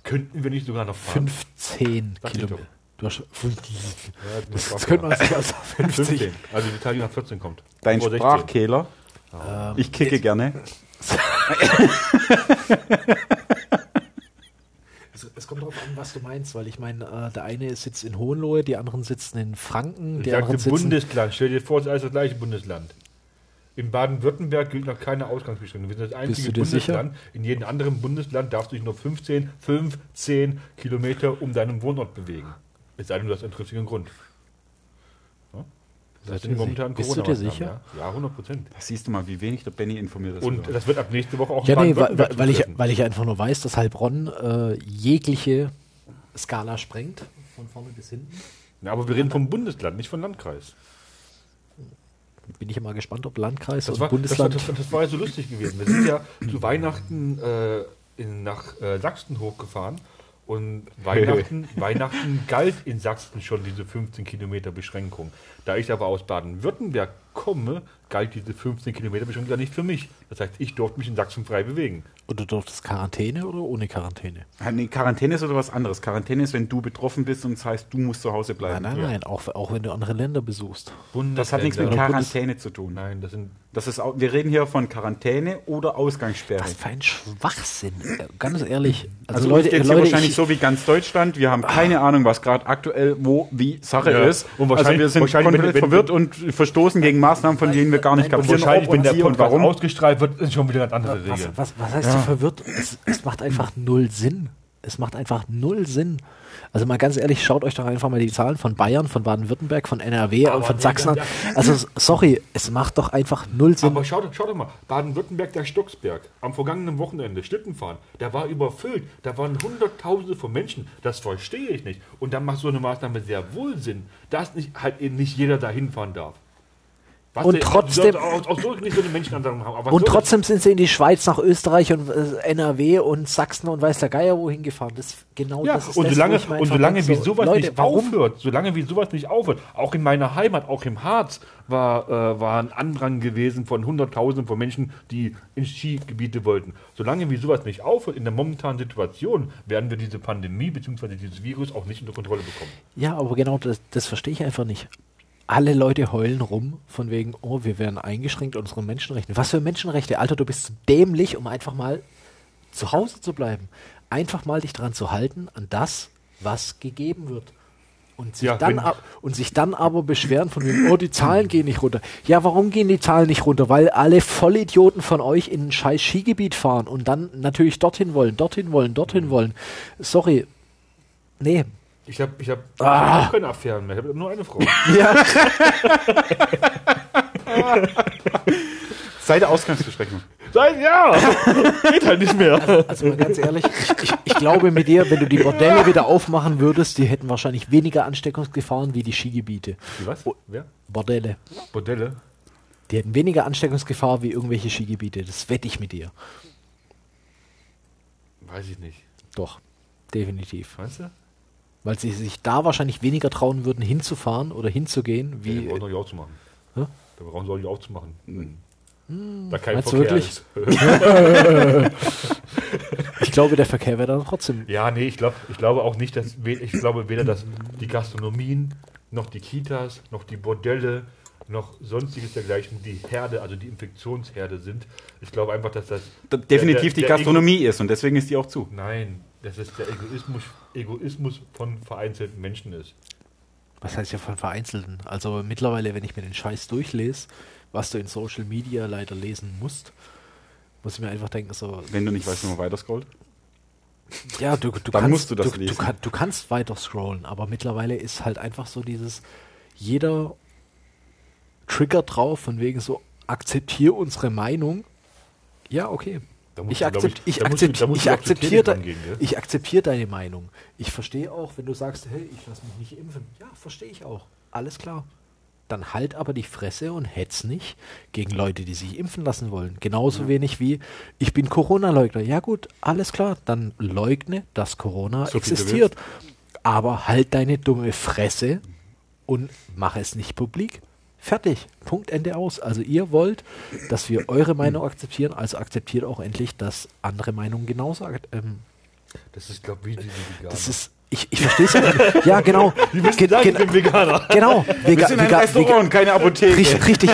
Könnten wir nicht sogar noch fahren? 15 Sag ich Kilometer. Du hast, Ja, das, das könnte man sich als 50. 15. Also die die nach 14 kommt. Dein Vor 16. Sprachkehler. Ähm, Ich kicke gerne. [laughs] [laughs] Es, es kommt darauf an, was du meinst, weil ich meine, äh, der eine sitzt in Hohenlohe, die anderen sitzen in Franken, Ich sagte. Bundesland. Stell dir vor, es ist alles das gleiche Bundesland. In Baden-Württemberg gilt noch keine Ausgangsbeschränkung. Wir sind das einzige dir sicher? Bundesland. In jedem anderen Bundesland darfst du dich nur 15, 5, 10 Kilometer um deinen Wohnort bewegen. Es sei denn, du hast einen triftigen Grund. Das sind du momentan dir- bist du dir sicher? Ja, Ja, 100 Prozent. Da siehst du mal, wie wenig der Benny informiert ist. Und das wird ab nächste Woche auch Ja, nee, weil, weil, ich, weil ich einfach nur weiß, dass Heilbronn äh, jegliche Skala sprengt, von vorne bis hinten. Ja, aber wir reden vom Bundesland, nicht vom Landkreis. Bin ich immer gespannt, ob Landkreis Das und war, das, Bundesland. das, das war ja so lustig gewesen. Wir sind ja zu Weihnachten äh, in, nach äh, Sachsen hochgefahren und [laughs] Weihnachten, Weihnachten galt in Sachsen schon diese 15 Kilometer Beschränkung. Da ich aber aus Baden-Württemberg komme, galt diese 15 Kilometer Beschränkung ja nicht für mich. Das heißt, ich durfte mich in Sachsen frei bewegen. Und du durftest Quarantäne oder ohne Quarantäne? Ah, nee, Quarantäne ist oder was anderes. Quarantäne ist, wenn du betroffen bist und das heißt, du musst zu Hause bleiben. Nein, nein, nein, auch, auch wenn du andere Länder besuchst. Das hat nichts mit Bundesländer. Quarantäne zu tun. Nein, das sind Das ist auch, wir reden hier von Quarantäne oder Ausgangssperre. Was für ein Schwachsinn. Ganz ehrlich. Also, Also, Leute, hier Leute wahrscheinlich ich, so wie ganz Deutschland. Wir haben keine Ahnung, was gerade aktuell wo wie Sache Ja. ist. Und also wahrscheinlich- wir sind wahrscheinlich, komplett wenn- wenn- verwirrt und verstoßen gegen Maßnahmen, von denen wir gar nicht wahrscheinlich, ob wenn der Podcast warum. ausgestrahlt wird, sind schon wieder ganz andere was, Regeln. was, was heißt so verwirrt? Es, es macht einfach null Sinn. Es macht einfach null Sinn. Also mal ganz ehrlich, schaut euch doch einfach mal die Zahlen von Bayern, von Baden-Württemberg, von NRW und von nee, Sachsen an. ja. Also sorry, es macht doch einfach null Sinn. Aber schau, schau doch mal, Baden-Württemberg, der Stucksberg, am vergangenen Wochenende, Schlittenfahren, der war überfüllt. Da waren Hunderttausende von Menschen. Das verstehe ich nicht. Und dann macht so eine Maßnahme sehr wohl Sinn, dass nicht, halt eben nicht jeder da hinfahren darf. Was Und der- trotzdem- du sollst Auch, auch so nicht so eine Menschenansammlung haben. Aber was und trotzdem sind sie in die Schweiz, nach Österreich und äh, NRW und Sachsen und weiß der Geier wohin gefahren. Das genau Ja, das ist und das, solange, ich mir und solange wie so, sowas Leute, nicht warum? aufhört, solange wie sowas nicht aufhört, auch in meiner Heimat, auch im Harz, war, äh, war ein Andrang gewesen von Hunderttausenden von Menschen, die in Skigebiete wollten. Solange wie sowas nicht aufhört, in der momentanen Situation, werden wir diese Pandemie bzw. dieses Virus auch nicht unter Kontrolle bekommen. Ja, aber genau das, das verstehe ich einfach nicht. Alle Leute heulen rum, von wegen, oh, wir werden eingeschränkt, unsere Menschenrechte. Was für Menschenrechte? Alter, du bist zu dämlich, um einfach mal zu Hause zu bleiben. Einfach mal dich dran zu halten, an das, was gegeben wird. Und sich, Ja, dann, ab, und sich dann aber beschweren von wegen, oh, die Zahlen gehen nicht runter. Ja, warum gehen die Zahlen nicht runter? Weil alle Vollidioten von euch in ein scheiß Skigebiet fahren und dann natürlich dorthin wollen, dorthin wollen, dorthin wollen. Sorry. Nee, Ich habe ich hab, Ah. keine Affären mehr, ich habe nur eine Frau. [laughs] Seit der Ausgangsbeschränkung. Seit ja, geht halt nicht mehr. Also mal ganz ehrlich, ich, ich, ich glaube mit dir, wenn du die Bordelle wieder aufmachen würdest, die hätten wahrscheinlich weniger Ansteckungsgefahren wie die Skigebiete. Wie was? Wer? Bordelle. Bordelle? Die hätten weniger Ansteckungsgefahr wie irgendwelche Skigebiete. Das wette ich mit dir. Weiß ich nicht. Doch, definitiv. Weißt du? Weil sie sich da wahrscheinlich weniger trauen würden, hinzufahren oder hinzugehen, Wie? wie. Den brauchen sie auch zu machen. Hä? Da brauchen sie auch nicht aufzumachen. Da kein Meinst Verkehr wirklich? ist. [laughs] Ich glaube, der Verkehr wäre dann trotzdem. Ja, nee, ich, glaub, ich glaube auch nicht, dass ich glaube weder, dass die Gastronomien, noch die Kitas, noch die Bordelle, noch sonstiges dergleichen die Herde, also die Infektionsherde sind. Ich glaube einfach, dass das Da- Definitiv der- die der Gastronomie ist und deswegen ist die auch zu. Nein, dass es der Egoismus, Egoismus von vereinzelten Menschen ist. Was heißt ja von Vereinzelten? Also mittlerweile, wenn ich mir den Scheiß durchlese, was du in Social Media leider lesen musst, muss ich mir einfach denken, so, Wenn du nicht weißt, wie man weiter scrollt. Ja, du, du, Dann kannst, musst du das du, lesen. Du, kann, du kannst weiter scrollen, aber mittlerweile ist halt einfach so dieses, jeder Trigger drauf, von wegen so, akzeptiere unsere Meinung. Ja, okay. Ich, akzept, akzept, akzeptiere de, gehen, ich akzeptiere deine Meinung. Ich verstehe auch, wenn du sagst, hey, ich lasse mich nicht impfen. Ja, verstehe ich auch. Alles klar. Dann halt aber die Fresse und hetz nicht gegen Leute, die sich impfen lassen wollen. Genauso wenig wie, ich bin Corona-Leugner. Ja gut, alles klar. Dann leugne, dass Corona So existiert. Aber halt deine dumme Fresse und mach es nicht publik. Fertig. Punkt, Ende aus. Also ihr wollt, dass wir eure Meinung akzeptieren, also akzeptiert auch endlich, dass andere Meinungen genauso. Ähm, Das ist, glaube ich, wie die, wie das ist Ich, ich verstehe es nicht. Ja, genau. [laughs] Ge sagen, gen- ich bin Veganer. Genau. Wir Vega- sind ein Vega- Restaurant und keine Apotheke. Richtig, richtig.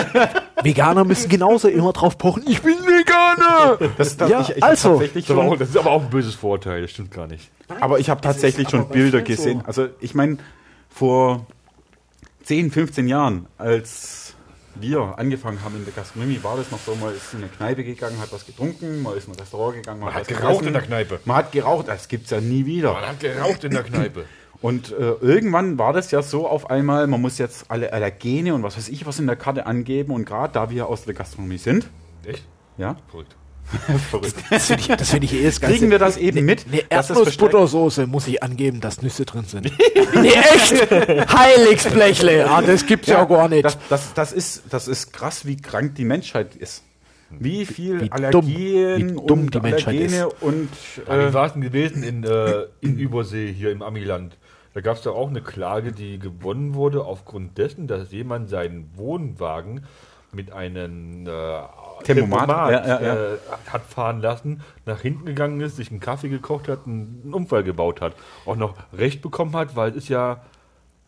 Veganer müssen genauso immer drauf pochen. Ich bin Veganer. Das, das, Ja, ich, ich also. tatsächlich Das, ist aber auch, schon, das ist aber auch ein böses Vorurteil, das stimmt gar nicht. aber ich habe tatsächlich schon Bilder vielen so. gesehen. Also ich meine, vor 10, 15 Jahren, als wir angefangen haben in der Gastronomie, war das noch so, man ist in eine Kneipe gegangen, hat was getrunken, man ist in ein Restaurant gegangen, man, hat was geraucht gegessen. in der Kneipe. Man hat geraucht, das gibt's ja nie wieder. Man hat geraucht in der Kneipe. [clears throat] Und äh, irgendwann war das ja so auf einmal, man muss jetzt alle Allergene und was weiß ich was in der Karte angeben. Und gerade da wir aus der Gastronomie sind, Echt? ja, Verrückt. [laughs] verrückt, Das finde ich, das find ich eh das Ganze. kriegen wir das eben mit. Eine Erdnussbuttersoße muss ich angeben, dass Nüsse drin sind. [laughs] nee, echt? Heiligsblechle. Ah, das gibt's ja, gar nicht. Das, das, das, ist, das ist krass, wie krank die Menschheit ist. Wie viel Wie dumm- Allergien wie dumm und die Menschheit Allergene und Wie äh, war es denn gewesen in, äh, in Übersee hier im Amiland? Da gab es da auch eine Klage, die gewonnen wurde aufgrund dessen, dass jemand seinen Wohnwagen mit einem äh, Tempomat, ja, ja, ja. Äh, hat fahren lassen, nach hinten gegangen ist, sich einen Kaffee gekocht hat, einen Unfall gebaut hat. Auch noch Recht bekommen hat, weil es ist ja,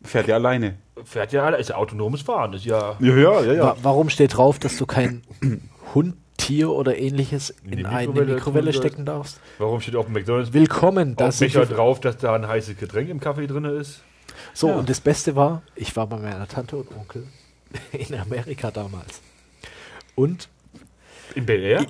fährt ja alleine. fährt ja, ist ja autonomes Fahren, ist ja Ja, ja, ja. Wa warum steht drauf, dass du kein [clears throat] Hund, Tier oder ähnliches In in, eine Mikrowelle Mikrowelle stecken darfst? Warum steht auf dem McDonalds Willkommen, auf das dem Becher drauf, dass da ein heißes Getränk im Kaffee drin ist? So, Ja. und das Beste war, ich war bei meiner Tante und Onkel [laughs] in Amerika damals. Und In Bel Air?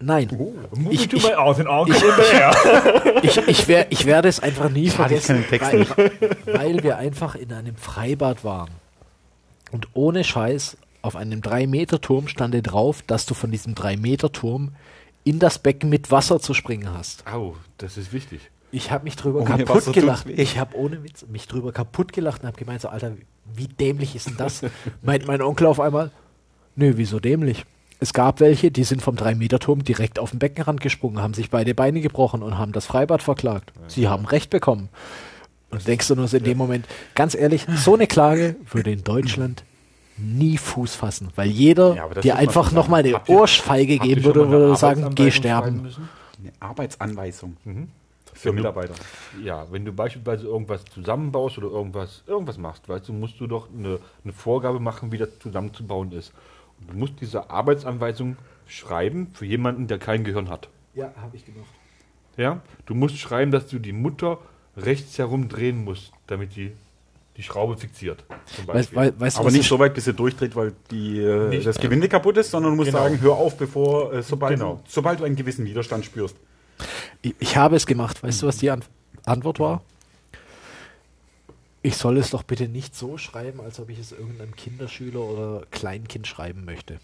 nein, Move Ich- ich- aunt in Onkel in Bel Air. [laughs] ich, ich, wer, ich werde es einfach nie ich vergessen, kann den Text weil, weil wir einfach in einem Freibad waren. Und ohne Scheiß, auf einem 3-Meter-Turm stand drauf, dass du von diesem 3-Meter-Turm in das Becken mit Wasser zu springen hast. Au, das ist wichtig. Ich habe mich drüber Ohne Wasser kaputt tut's gelacht. Ich habe ohne Witz mich drüber kaputt gelacht und habe gemeint, so Alter, wie dämlich ist denn das? [laughs] Meint mein Onkel auf einmal, nö, wieso dämlich? Es gab welche, die sind vom 3-Meter-Turm direkt auf den Beckenrand gesprungen, haben sich beide Beine gebrochen und haben das Freibad verklagt. Sie haben Recht bekommen. Und denkst du nur so in dem Moment, ganz ehrlich, so eine Klage würde in Deutschland nie Fuß fassen, weil jeder Ja, dir einfach nochmal eine Habt Ohrfeige Habt geben würde und würde sagen, geh sterben. Eine Arbeitsanweisung Mhm. für Mitarbeiter. Ja, wenn du beispielsweise irgendwas zusammenbaust oder irgendwas, irgendwas machst, weißt du, musst du doch eine, eine Vorgabe machen, wie das zusammenzubauen ist. Du musst diese Arbeitsanweisung schreiben für jemanden, der kein Gehirn hat. Ja, habe ich gemacht. Ja? Du musst schreiben, dass du die Mutter rechts herum drehen musst, damit die die Schraube fixiert. Zum Weißt, Beispiel. wei- weißt du, Aber nicht ich- so weit, bis sie durchdreht, weil die, äh, Nicht. das Gewinde kaputt ist, sondern du musst Genau. sagen, hör auf, bevor, äh, sobald, Genau. sobald du einen gewissen Widerstand spürst. Ich, ich habe es gemacht. Weißt du, was die An Antwort war? Ich soll es doch bitte nicht so schreiben, als ob ich es irgendeinem Kinderschüler oder Kleinkind schreiben möchte.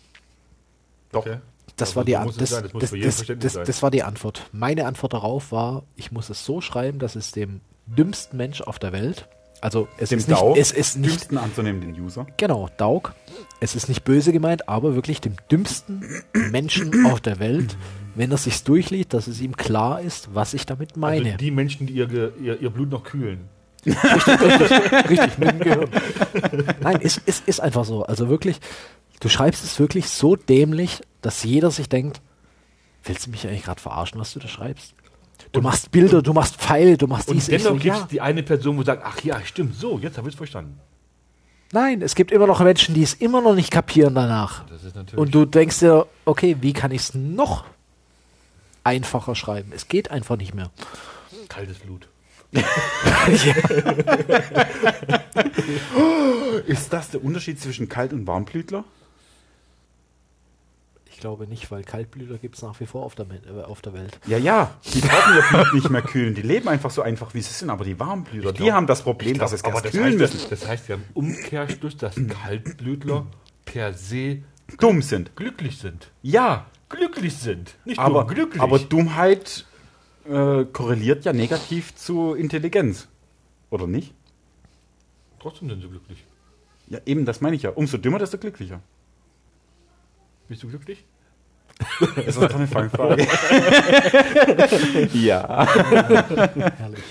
Doch. Okay. Das Aber war die An- das, das muss das, für jeden das, verständlich das, sein. das war die Antwort. Meine Antwort darauf war, ich muss es so schreiben, dass es dem dümmsten Mensch auf der Welt, also es Dem ist nicht, Dau, es ist nicht dümmsten anzunehmen, den User. Genau, Daug. Es ist nicht böse gemeint, aber wirklich dem dümmsten Menschen auf der Welt, wenn er sich's durchliest, dass es ihm klar ist, was ich damit meine. Also die Menschen, die ihr, ihr, ihr Blut noch kühlen. Richtig, mit dem Gehirn. Nein, es ist, ist, ist einfach so. Also wirklich, du schreibst es wirklich so dämlich, dass jeder sich denkt, willst du mich eigentlich gerade verarschen, was du da schreibst? Du machst Bilder, du machst Pfeile, du machst Und dies, ich dennoch so, gibt es ja. die eine Person, wo sagt, ach ja, stimmt, so, jetzt habe ich es verstanden. Nein, es gibt immer noch Menschen, die es immer noch nicht kapieren danach. Und du denkst dir, okay, wie kann ich es noch einfacher schreiben? Es geht einfach nicht mehr. kaltes Blut. [laughs] Ist das der Unterschied zwischen Kalt- und Warmblütler? Ich glaube nicht, weil Kaltblüter gibt es nach wie vor auf der, äh, auf der Welt. Ja, ja. Die brauchen ihr Blut nicht mehr kühlen. Die leben einfach so einfach, wie sie sind. Aber die Warmblüter, die haben das Problem, dass sie es aber erst das kühlen heißt, müssen. das heißt ja im Umkehrschluss, dass Kaltblütler per se Dumm sind. glücklich sind. Ja, Glücklich sind. Nicht aber, nur glücklich. aber Dummheit äh, korreliert ja negativ zu Intelligenz. Oder nicht? Trotzdem sind sie glücklich. Ja, eben, das meine ich ja. Umso dümmer, desto glücklicher. Bist du glücklich? [laughs] Das ist doch eine Fangfrage. ja. Herrlich.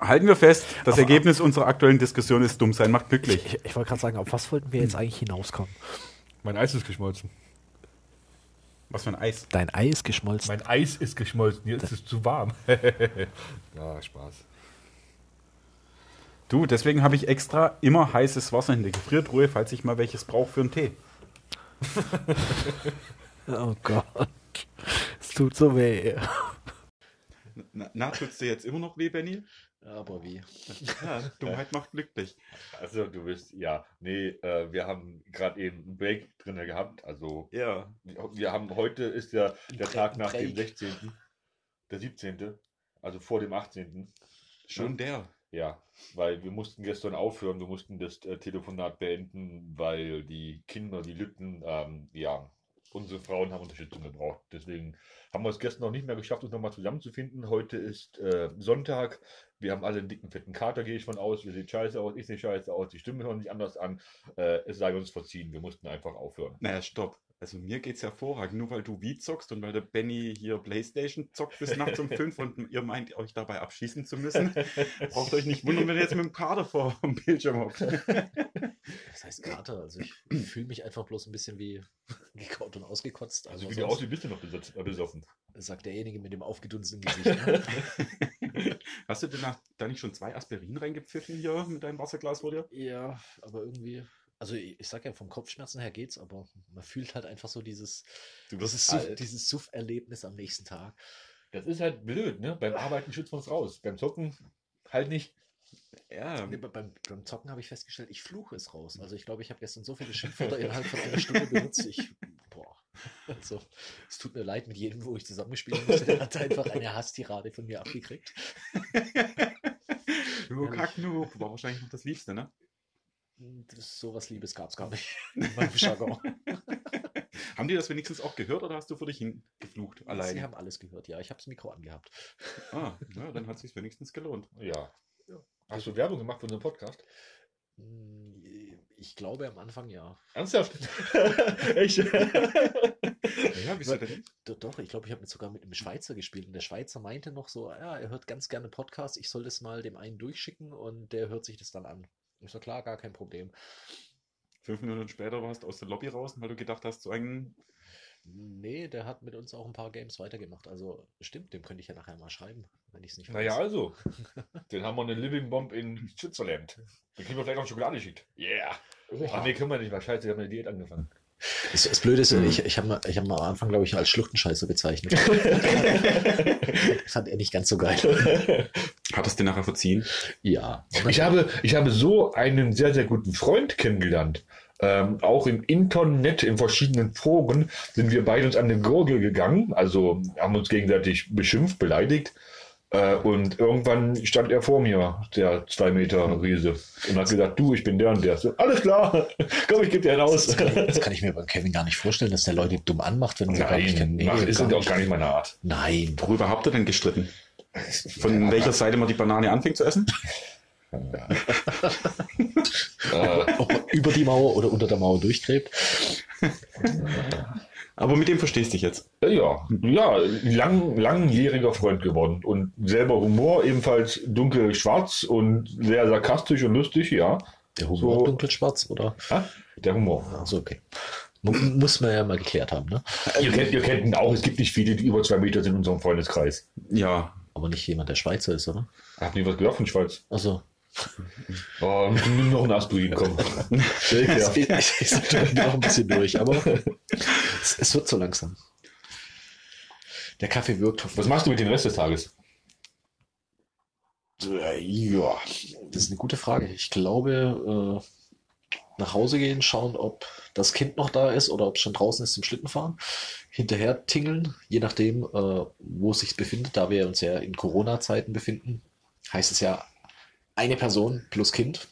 Halten wir fest, das Ergebnis unserer aktuellen Diskussion ist, dumm sein macht glücklich. Ich, ich wollte gerade sagen, auf was wollten wir jetzt eigentlich hinauskommen? Mein Eis ist geschmolzen. Was für ein Eis. Dein Ei ist geschmolzen. Mein Eis ist geschmolzen, jetzt ist es zu warm. [laughs] ja, Spaß. Du, deswegen habe ich extra immer heißes Wasser in der Gefriertruhe, falls ich mal welches brauche für einen Tee. [laughs] Oh Gott. Es tut so weh. Na, na tut's dir jetzt immer noch weh, Benny? Aber wie? Ja, Dummheit macht glücklich. Also du bist, ja, nee, äh, wir haben gerade eben einen Break drin gehabt. Also Ja. wir haben, heute ist ja der Tag nach dem Break. 16., der 17., also vor dem 18. Schon der. Ja, weil wir mussten gestern aufhören, wir mussten das äh, Telefonat beenden, weil die Kinder, die Lütten, ähm, ja, unsere Frauen haben Unterstützung gebraucht. Deswegen haben wir es gestern noch nicht mehr geschafft, uns nochmal zusammenzufinden. Heute ist äh, Sonntag. Wir haben alle einen dicken, fetten Kater, gehe ich von aus. Wir sehen scheiße aus, ich sehe scheiße aus, die Stimme hört nicht anders an. Äh, es sei uns verziehen, wir mussten einfach aufhören. Naja, stopp. Also mir geht's hervorragend. Nur weil du Wii zockst und weil der Benny hier Playstation zockt bis nachts um fünf und ihr meint, euch dabei abschießen zu müssen, [laughs] braucht euch nicht wundern, wenn ihr jetzt mit dem Kader vor dem Bildschirm hockt. Das heißt Kater. Also ich fühle mich einfach bloß ein bisschen wie gekaut und ausgekotzt. Also Aber wie sonst aussiehst, bist du noch äh, besoffen. sagt derjenige mit dem aufgedunstenen [laughs] Gesicht. Ne? Hast du denn da nicht schon zwei Aspirin reingepfiffen hier mit deinem Wasserglas vor dir? ja, aber irgendwie. Also ich, ich sag ja, vom Kopfschmerzen her geht's, aber man fühlt halt einfach so dieses, dieses, Suff, dieses Suff-Erlebnis am nächsten Tag. Das ist halt blöd, ne? Beim Arbeiten schützt man es raus. Beim Zocken halt nicht. Ja, Nee, be- beim, beim Zocken habe ich festgestellt, ich fluche es raus. Also ich glaube, ich habe gestern so viele Schimpfwörter [laughs] innerhalb von einer Stunde benutzt. Ich, boah. Also, es tut mir leid mit jedem, wo ich zusammengespielt musste. Der hat einfach eine Hasstirade von mir abgekriegt. [laughs] du Kacknoob. War wahrscheinlich noch das Liebste, ne? Das, sowas Liebes gab es gar nicht [laughs] in meinem Jargon. [laughs] Haben die das wenigstens auch gehört oder hast du für dich hingeflucht Sie alleine? haben alles gehört, ja. Ich habe das Mikro angehabt. Ah, ja, dann hat sich wenigstens gelohnt. Ja. Hast du Werbung gemacht für unseren Podcast? Hm, Ich glaube am Anfang ja. Ernsthaft? [laughs] Echt? Ja, wieso denn? Do- Doch, ich glaube, ich habe sogar mit einem Schweizer gespielt und der Schweizer meinte noch so, ja, er hört ganz gerne Podcasts, ich soll das mal dem einen durchschicken und der hört sich das dann an. Ich so, klar, gar kein Problem. Fünf Minuten später warst du aus der Lobby raus, weil du gedacht hast, so ein. Nee, der hat mit uns auch ein paar Games weitergemacht. Also stimmt, dem könnte ich ja nachher mal schreiben, wenn ich es nicht naja, weiß. also. [laughs] Dann haben wir eine Living Bomb in Switzerland. Dann kriegen wir vielleicht auch Schokolade geschickt. Yeah. Ach nee, können wir nicht, weil scheiße, wir haben eine Diät angefangen. Das, das Blöde ist, ich, ich habe ich hab ihn am Anfang, glaube ich, als Schluchtenscheißer bezeichnet. [laughs] [laughs] Fand er nicht ganz so geil. Hat es dir nachher verziehen? Ja. Ich habe, ich habe so einen sehr, sehr guten Freund kennengelernt. Ähm, auch im Internet, in verschiedenen Foren, sind wir beide uns an den Gurgel gegangen, also haben uns gegenseitig beschimpft, beleidigt. Äh, und irgendwann stand er vor mir, der zwei Meter Riese, und hat gesagt, du, ich bin der und der. So, alles klar, [laughs] komm, ich gebe dir einen aus. Das kann, ich, das kann ich mir beim Kevin gar nicht vorstellen, dass der Leute dumm anmacht, wenn sie gar nicht kennen. Nein, mach, ist gar auch nicht. gar nicht meine Art. Nein. Worüber habt ihr denn gestritten? Von welcher Seite man die Banane anfängt zu essen? Äh, Ob er über die Mauer oder unter der Mauer durchgräbt. Aber mit dem verstehst du dich jetzt. Ja, ja, lang, langjähriger Freund geworden und selber Humor, ebenfalls dunkel-schwarz und sehr sarkastisch und lustig, ja. Der Humor So. dunkelschwarz, oder? Ah, Der Humor. Also okay. Mu- Muss man ja mal geklärt haben, ne? Ihr kennt, ihr kennt ihn auch, es gibt nicht viele, die über zwei Meter sind in unserem Freundeskreis. Ja. Aber nicht jemand, der Schweizer ist, oder? Habt ihr was gehört von Schweiz? Also, [laughs] Oh, noch ein Aspirin, komm. [laughs] es geht es geht noch ein bisschen durch, aber es, es wird so langsam. Der Kaffee wirkt. Was machst du mit dem Rest des Tages? Ja, das ist eine gute Frage. Ich glaube, äh, nach Hause gehen, schauen, ob das Kind noch da ist oder ob es schon draußen ist zum Schlittenfahren. Hinterher tingeln, je nachdem, äh, wo es sich befindet. Da wir uns ja in Corona-Zeiten befinden, heißt es ja eine Person plus Kind.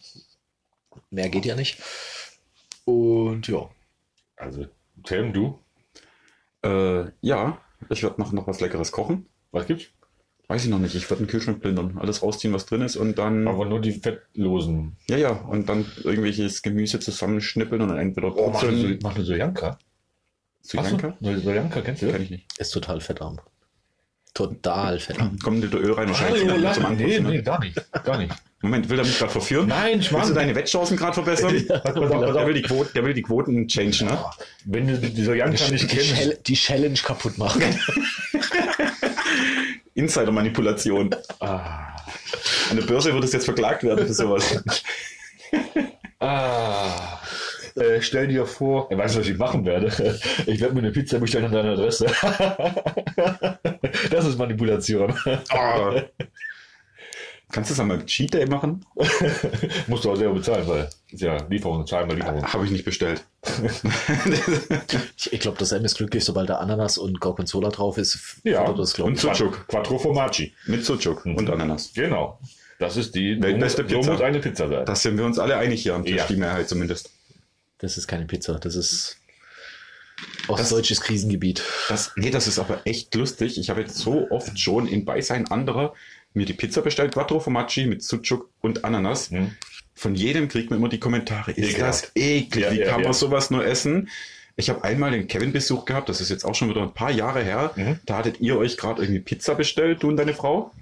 Mehr geht ja nicht. Und ja, Also, Tim, du, Äh, ja, ich werde nachher noch was Leckeres kochen. was gibt's? Weiß ich noch nicht. Ich werde den Kühlschrank plündern. Alles rausziehen, was drin ist und dann. Aber nur die fettlosen. Ja, ja. Und dann irgendwelches Gemüse zusammenschnippeln und dann entweder Oh, mach brutzeln. so, Sojanka. Du? Janka? Eine Sojanka, kennst du Kenn ich nicht. ist total fettarm. Total fettarm. Kommt Liter Öl rein Hallo, wahrscheinlich lass zum mal. Nee, Anputzen, nee, ne? gar nicht. Gar nicht. Moment, will er mich gerade verführen? Nein, Schmarrn. Willst du deine Wettchancen gerade verbessern? [laughs] Pass auf, pass auf. der, will die Quoten, der will die Quoten changen, ne? Wenn du dieser Janka nicht Die, kennst, Chal- die Challenge kaputt machen. [laughs] Insider-Manipulation. Ah. An der Börse wird es jetzt verklagt werden für sowas. [laughs] Ah. Äh, stell dir vor, er weiß, was ich machen werde. [laughs] Ich werde mir eine Pizza bestellen an deine Adresse. [laughs] Das ist Manipulation. Ah. Kannst du das einmal Cheat Day machen? [laughs] Musst du auch selber bezahlen, weil ist ja Lieferung, zahlen bei Lieferung. Habe ich nicht bestellt. Ich, ich glaube, das M ist glücklich, sobald da Ananas und Gorgonzola drauf ist. Ja, das, und ich. Sucuk. Quattro Formaggi. Mit Sucuk und Ananas. Genau. Das ist die Weltbeste muss- Pizza. So muss eine Pizza sein. Da sind wir uns alle einig hier am Tisch, Ja. die Mehrheit zumindest. Das ist keine Pizza, das ist auch Das- deutsches Krisengebiet. Das, nee, das ist aber echt lustig. Ich habe jetzt so oft schon in Beisein anderer mir die Pizza bestellt, Quattro Formaggi mit Sucuk und Ananas. Hm. Von jedem kriegt man immer die Kommentare. Ist Ekelhaft. das eklig? Ja, Wie ja, kann ja. man sowas nur essen? Ich habe einmal den Kevin-Besuch gehabt, das ist jetzt auch schon wieder ein paar Jahre her. Mhm. Da hattet ihr euch gerade irgendwie Pizza bestellt, du und deine Frau.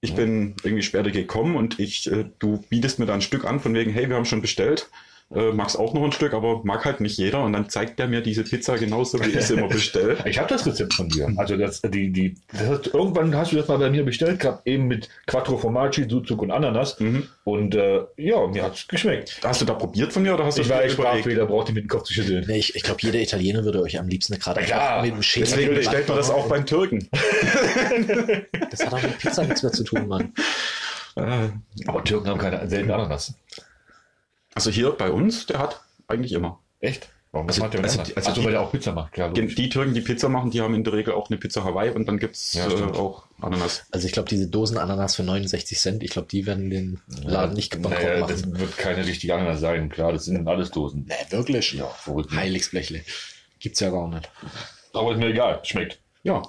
Ich Mhm. bin irgendwie später gekommen und ich, äh, du bietest mir da ein Stück an, von wegen, hey, wir haben schon bestellt. Äh, magst auch noch ein Stück, aber mag halt nicht jeder. Und dann zeigt der mir diese Pizza genauso, wie ich sie immer bestelle. [laughs] Ich habe das Rezept von dir. Also das, die, die, das hast, irgendwann hast du das mal bei mir bestellt gehabt, eben mit Quattro Formaggi, Sucuk und Ananas. Mhm. Und äh, ja, mir hat's geschmeckt. Hast du da probiert von mir oder hast du Ich das war dir echt überlegt? Sprachfehler, brauchte mit dem Kopf zu schütteln. Nee, ich ich glaube, jeder Italiener würde euch am liebsten gerade Ja, mit dem Schädel Deswegen bestellt man das auch beim Türken. Das hat auch mit Pizza nichts mehr zu tun, Mann. [laughs] Aber Türken haben keine selben Ananas. Also hier bei uns, der hat eigentlich immer. Echt? Warum Also- macht der also die- also Ach so, die- weil der auch Pizza macht, klar. Die, logisch. die Türken, die Pizza machen, die haben in der Regel auch eine Pizza Hawaii und dann gibt's Ja, äh, auch Ananas. Also ich glaube, diese Dosen Ananas für 69 Cent, ich glaube, die werden den Laden nicht bankrott naja, machen. das wird keine richtige Ananas sein. Klar, das sind alles Dosen. Nee, wirklich? Ja, verrückt. Heiligsblechle. Gibt's ja gar nicht. Aber ist mir egal, schmeckt. Ja.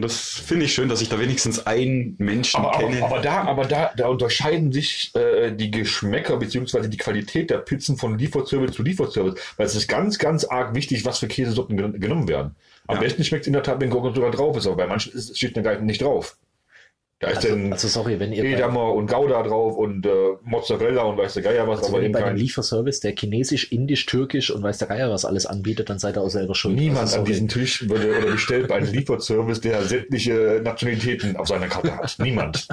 Und das finde ich schön, dass ich da wenigstens einen Menschen Aber, kenne. aber, aber da, aber da, da unterscheiden sich äh, die Geschmäcker beziehungsweise die Qualität der Pizzen von Lieferservice zu Lieferservice, weil es ist ganz, ganz arg wichtig, was für Käsesorten gen genommen werden. Am Ja. besten schmeckt es in der Tat, wenn Gorgonzola drauf ist, aber bei manchen ist, steht eine Geige nicht drauf. Da ist Also, dann also sorry, wenn ihr bei, Edamer und Gouda drauf und äh, Mozzarella und weiß der Geier was, also aber wenn ihr bei dem kein, Lieferservice, der chinesisch, indisch, türkisch und weiß der Geier was alles anbietet, dann seid ihr auch selber schuld. niemand Also an diesem Tisch würde oder bestellt bei einem Lieferservice, der sämtliche Nationalitäten auf seiner Karte hat. Niemand.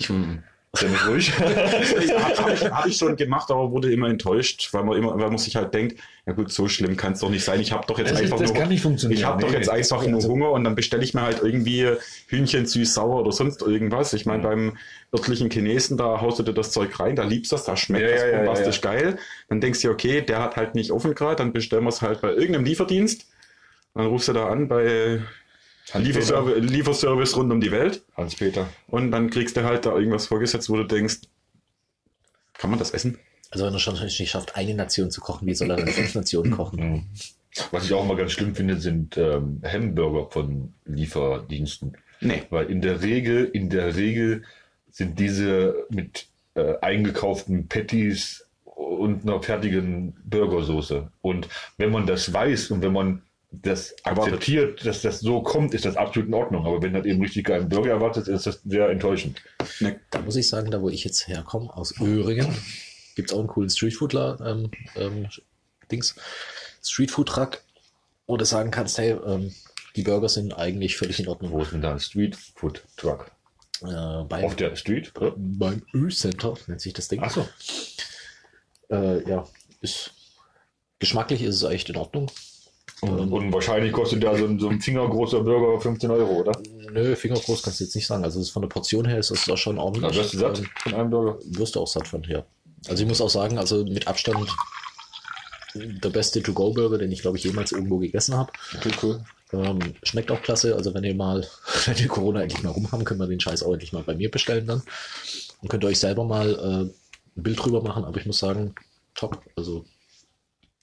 Hm. Stell mich ruhig. [laughs] Habe ich, hab ich schon gemacht, aber wurde immer enttäuscht, weil man immer, weil man sich halt denkt, ja gut, so schlimm kann es doch nicht sein. Ich habe doch jetzt Das ist- einfach das nur, kann nicht funktionieren. ich habe doch Nee, jetzt nee. einfach nur Hunger und dann bestelle ich mir halt irgendwie Hühnchen süß sauer oder sonst irgendwas. Ich meine, beim örtlichen Chinesen, da haust du dir das Zeug rein, da liebst du das, da schmeckt Ja, das ja, ja, bombastisch geil. Dann denkst du, dir, okay, der hat halt nicht offen gerade, dann bestellen wir es halt bei irgendeinem Lieferdienst. Dann rufst du da an bei Lieferservice, Lieferservice rund um die Welt. Hans-Peter. Und dann kriegst du halt da irgendwas vorgesetzt, wo du denkst, kann man das essen? Also wenn er schon nicht schafft, eine Nation zu kochen, wie soll er dann fünf Nationen kochen? Was ich auch immer ganz schlimm finde, sind ähm, Hamburger von Lieferdiensten. Nee. Weil in der Regel, in der Regel sind diese mit äh, eingekauften Patties und einer fertigen Burgersoße. Und wenn man das weiß und wenn man das Erwartet. akzeptiert, dass das so kommt, ist das absolut in Ordnung. Aber wenn das eben richtig geilen Burger erwartet, ist das sehr enttäuschend. Da muss ich sagen, da wo ich jetzt herkomme, aus Öhringen, gibt es auch einen coolen Streetfoodler, ähm, ähm, Dings, Streetfood-Truck, wo du sagen kannst, hey, ähm, die Burger sind eigentlich völlig in Ordnung. Wo ist denn da ein Street Food Truck? Äh, beim, Auf der Street? beim Ö-Center nennt sich das Ding. Ach so. Äh, ja, ist geschmacklich ist es echt in Ordnung. Und, und wahrscheinlich kostet da so ein, so ein fingergroßer Burger 15 Euro, oder? Nö, fingergroß kannst du jetzt nicht sagen. Also ist von der Portion her ist das da schon ordentlich. Da wirst du satt Ähm, von einem Burger. wirst du auch satt von, ja. Also ich muss auch sagen, also mit Abstand der beste To-Go-Burger, den ich glaube ich jemals irgendwo gegessen habe. Okay, cool. Ähm, schmeckt auch klasse. Also wenn ihr mal, [laughs] wenn ihr Corona endlich mal rum haben, können wir den Scheiß auch endlich mal bei mir bestellen dann. Und könnt ihr euch selber mal äh, ein Bild drüber machen. Aber ich muss sagen, top. Also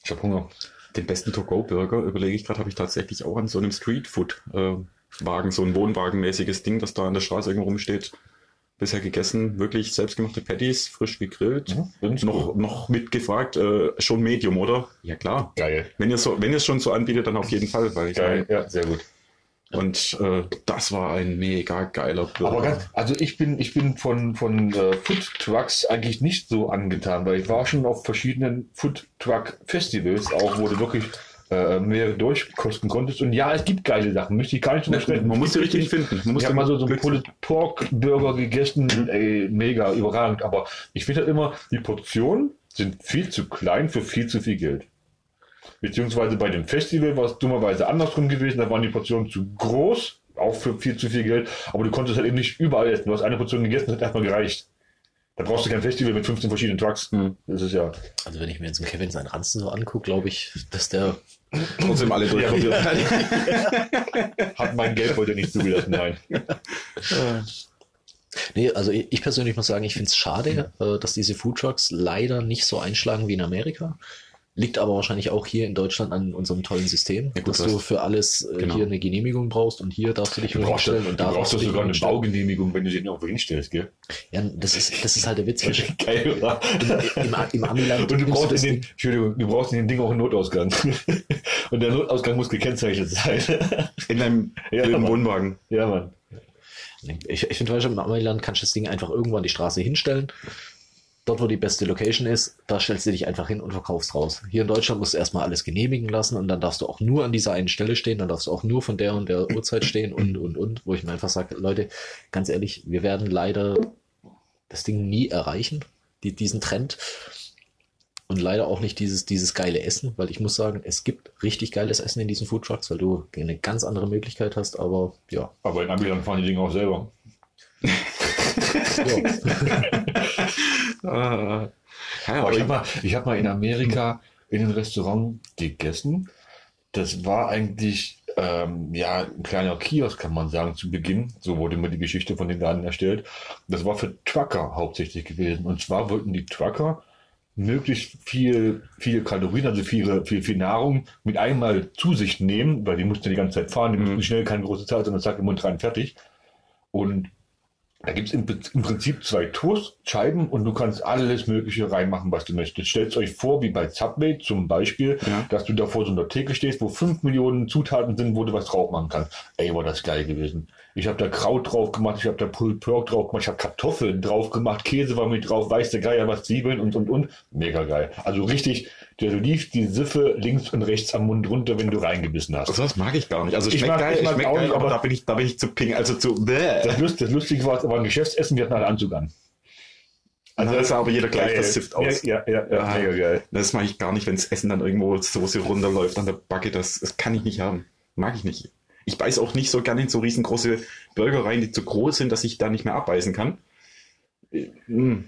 Ich hab Hunger. Den besten To-Go-Burger, überlege ich gerade, habe ich tatsächlich auch an so einem Streetfood-Wagen, so ein Wohnwagenmäßiges Ding, das da an der Straße irgendwo rumsteht, bisher gegessen. Wirklich selbstgemachte Patties, frisch gegrillt. Mhm, find's noch, noch mitgefragt, äh, schon Medium, oder? Ja, klar. Geil. Wenn ihr so, wenn ihr es schon so anbietet, dann auf jeden Fall, weil ich Geil, ja, sehr gut. Und äh, das war ein mega geiler Burger. Aber ganz, also ich bin, ich bin von, von äh, Food Trucks eigentlich nicht so angetan, weil ich war schon auf verschiedenen Food Truck Festivals, auch wo du wirklich äh, mehr durchkosten konntest. Und ja, es gibt geile Sachen, möchte ich gar nicht unterstellen. man muss die richtig finden. Man muss Ich habe mal so, so einen Pulled Pork Burger gegessen, ey, mega überragend. Aber ich finde halt immer, die Portionen sind viel zu klein für viel zu viel Geld. Beziehungsweise bei dem Festival war es dummerweise andersrum gewesen, da waren die Portionen zu groß, auch für viel zu viel Geld, aber du konntest halt eben nicht überall essen. Du hast eine Portion gegessen, das hat erstmal gereicht. Da brauchst du kein Festival mit 15 verschiedenen Trucks. Das ist ja. Also wenn ich mir jetzt Kevin seinen Ranzen so angucke, glaube ich, dass der Trotzdem alle durch. [laughs] Hat mein Geld heute nicht zugelassen, nein. Nee, also ich ich persönlich muss sagen, ich finde es schade, äh, dass diese Foodtrucks leider nicht so einschlagen wie in Amerika. Liegt aber wahrscheinlich auch hier in Deutschland an unserem tollen System, Ja, gut, dass du du für alles äh, genau. hier eine Genehmigung brauchst und hier darfst du dich Du brauchst, hinstellen du und da brauchst darfst du dich sogar eine. Baugenehmigung, wenn du den irgendwo hinstellst, gell? Ja, das ist, das ist halt der Witz. [laughs] Geil, oder? Im, im Amiland Und du brauchst, das in den, Entschuldigung, du brauchst in dem Ding auch einen Notausgang. [laughs] Und der Notausgang muss gekennzeichnet sein. In einem [laughs] Ja, blöden. Wohnwagen. ja, Mann. Ich, ich finde, weißt du, im Amiland kannst du das Ding einfach irgendwo an die Straße hinstellen. Dort, wo die beste Location ist, da stellst du dich einfach hin und verkaufst raus. Hier in Deutschland musst du erstmal alles genehmigen lassen und dann darfst du auch nur an dieser einen Stelle stehen, dann darfst du auch nur von der und der Uhrzeit stehen und, und, und, wo ich mir einfach sage, Leute, ganz ehrlich, wir werden leider das Ding nie erreichen, die, diesen Trend. Und leider auch nicht dieses, dieses geile Essen, weil ich muss sagen, es gibt richtig geiles Essen in diesen Foodtrucks, weil du eine ganz andere Möglichkeit hast, aber ja. Aber in Amiland fahren die Dinge auch selber. [laughs] [laughs] [laughs] Ah. Ja, Aber ich habe mal, ich hab mal in Amerika in einem Restaurant gegessen. Das war eigentlich ähm, ja ein kleiner Kiosk, kann man sagen, zu Beginn. So wurde mir die Geschichte von den Laden erstellt. Das war für Trucker hauptsächlich gewesen. Und zwar wollten die Trucker möglichst viel, viel Kalorien, also viel, viel, viel Nahrung mit einmal zu sich nehmen, weil die mussten ja die ganze Zeit fahren, die mussten schnell keine große Zeit, sondern zack im Mund rein, fertig. Und da gibt's im, im Prinzip zwei Toastscheiben und du kannst alles Mögliche reinmachen, was du möchtest. Stellt euch vor, wie bei Subway zum Beispiel, Ja. dass du da vor so einer Theke stehst, wo fünf Millionen Zutaten sind, wo du was drauf machen kannst. Ey, war das geil gewesen. Ich habe da Kraut drauf gemacht, ich habe da Pulled Pork drauf gemacht, ich habe Kartoffeln drauf gemacht, Käse war mit drauf, weiß der Geier was, Zwiebeln und, und, und. Mega geil. Also richtig, der, du liefst die Siffe links und rechts am Mund runter, wenn du reingebissen hast. Also das mag ich gar nicht. Also Ich schmeckt mag- geil, ich mag schmeckt auch geil, nicht, aber aber- da bin ich, da bin ich zu ping, also zu bäh. Das, Lust, das Lustige war, es war ein Geschäftsessen, wir hatten alle Anzug an. Also das ist aber jeder gleich Geil. versifft aus. Ja, ja, ja, ja Ja. mega geil. Das mag ich gar nicht, wenn das Essen dann irgendwo Soße runterläuft an der Backe. Das, das kann ich nicht haben. Mag ich nicht. Ich beiß auch nicht so gerne in so riesengroße Burger rein, die zu groß sind, dass ich da nicht mehr abbeißen kann. Äh, mm.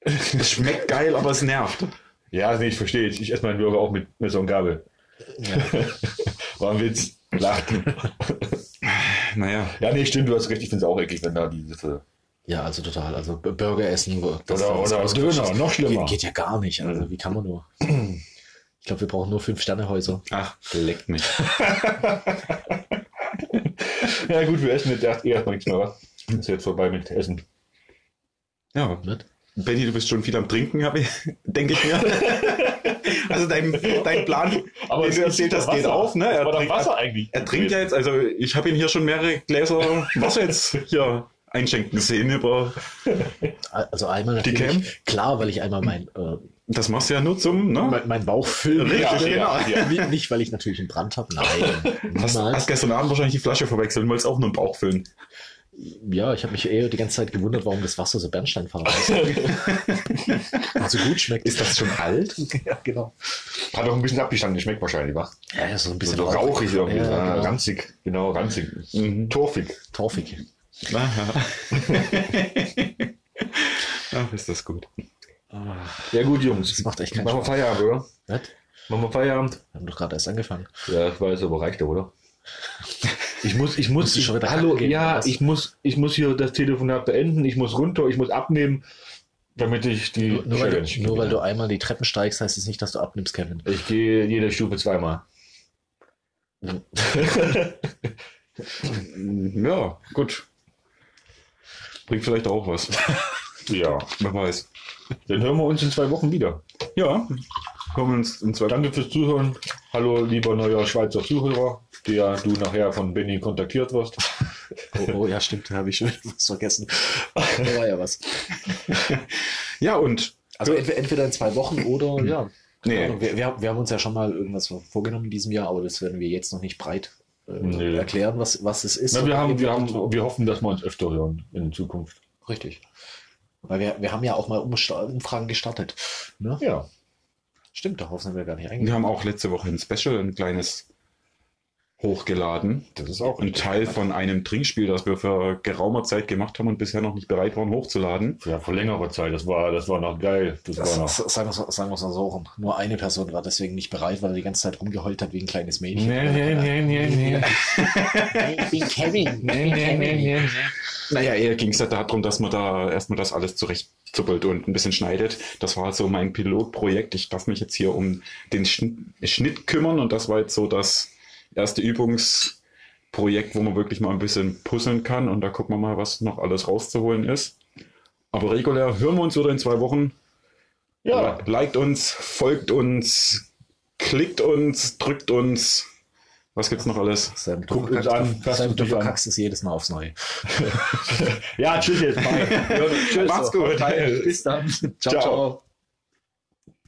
Es schmeckt geil, aber es nervt. Ja, nee, ich verstehe. Ich, ich esse meinen Burger auch mit Messer und Gabel. [laughs] War ein Witz. Lachen. Naja. Ja, nee, stimmt, du hast recht. Ich finde es auch eklig, wenn da diese. Ja, also total. Also Burger essen. das- Oder- das oder ausgerutscht Döner, ist, noch schlimmer. Geht, geht ja gar nicht. Also wie kann man nur? [clears throat] Ich glaube, wir brauchen nur Fünf-Sterne-Häuser. Ach, leckt mich. [laughs] [laughs] Ja, gut, wir essen jetzt erst eh erstmal nichts mehr, was? Ist jetzt vorbei mit Essen. Ja. Nicht? Benny, du bist schon viel am Trinken, habe ich, [laughs] denke ich mir. [laughs] Also dein, dein Plan, den du erzählt hast, geht auf, ne? Er Aber trinkt- Wasser eigentlich. Er trinkt ja jetzt, also ich habe ihn hier schon mehrere Gläser Wasser jetzt hier einschenken sehen über. Also einmal Die natürlich, klar, weil ich einmal mein, äh, Das machst du ja nur zum, ne? mein, mein Bauch füllen Richtig, möchte. genau. Nicht- Nicht, weil ich natürlich einen Brand habe. Nein. [laughs] Hast, hast gestern Abend wahrscheinlich die Flasche verwechselt und wolltest auch nur einen Bauch füllen. Ja, ich habe mich eher die ganze Zeit gewundert, warum das Wasser so bernsteinfarben ist. Und [laughs] so gut schmeckt. Ist das schon alt? [laughs] Ja, genau. Hat auch ein bisschen abgestanden, schmeckt wahrscheinlich, was? Ja, so ein So, bisschen so rauchig irgendwie. Ja, Ja, genau. Ranzig. Genau, ranzig. Torfig. Torfig. Aha. Ach, ist das gut. Ja, gut, Jungs. Das macht echt keinen Machen wir Spaß. Feierabend, oder? Was? Machen wir Feierabend? Wir haben doch gerade erst angefangen. Ja, ich weiß, aber reicht doch, oder? Ich muss, ich muss, wieder hallo, gehen, ja, ich muss, ich muss hier das Telefonat beenden, ich muss runter, ich muss abnehmen, damit ich die Nur, nur, weil du, nur weil du einmal die Treppen steigst, heißt es nicht, dass du abnimmst, Kevin. Ich gehe jede Stufe zweimal. [laughs] Ja, gut. Bringt vielleicht auch was. Ja. Wer weiß. Dann hören wir uns in zwei Wochen wieder. Ja, Kommen uns in zwei Danke fürs Zuhören. Hallo, lieber neuer Schweizer Zuhörer, der du nachher von Benny kontaktiert wirst. Oh, oh ja, stimmt, habe ich schon [laughs] was vergessen. Da war ja was. [laughs] Ja, und Also entweder, entweder in zwei Wochen oder ja. Nee. Wir, wir, haben- wir haben uns ja schon mal irgendwas vorgenommen in diesem Jahr, aber das werden wir jetzt noch nicht breit äh, Nee. erklären, was, was es ist. Na, wir, haben, wir, haben, wir hoffen, dass wir uns öfter hören in Zukunft. Richtig. Weil wir, wir haben ja auch mal Umfragen gestartet. Ne? Ja. Stimmt, darauf sind wir gar nicht wir eingegangen. haben auch letzte Woche ein Special, ein kleines hochgeladen. Das ist auch Ein Teil von einem Trinkspiel, das wir für geraumer Zeit gemacht haben und bisher noch nicht bereit waren hochzuladen. Ja, vor längerer Zeit. Das war, das war noch geil. Das, Das, war noch. sagen wir es sagen wir's mal so rum. Nur eine Person war deswegen nicht bereit, weil er die ganze Zeit rumgeheult hat wie ein kleines Mädchen. nee, nee, nee. [laughs] Ich bin Kevin. Nee, nee, nee, nee. Naja, eher ging es ja darum, dass man da erstmal das alles zurechtzuppelt und ein bisschen schneidet. Das war so mein Pilotprojekt. Ich darf mich jetzt hier um den Schn Schnitt kümmern und das war jetzt so das erste Übungsprojekt, wo man wirklich mal ein bisschen puzzeln kann und da gucken wir mal, was noch alles rauszuholen ist. Aber regulär hören wir uns wieder in zwei Wochen. Ja, Liked uns, folgt uns, klickt uns, drückt uns. Was gibt's noch alles? Sam, du Guckt verkackst- an, Sam, du verkackst es jedes Mal aufs Neue. [laughs] ja tschüss jetzt. Bye. [laughs] Tschüss. Macht's gut. Bis dann. ciao. Ciao. ciao.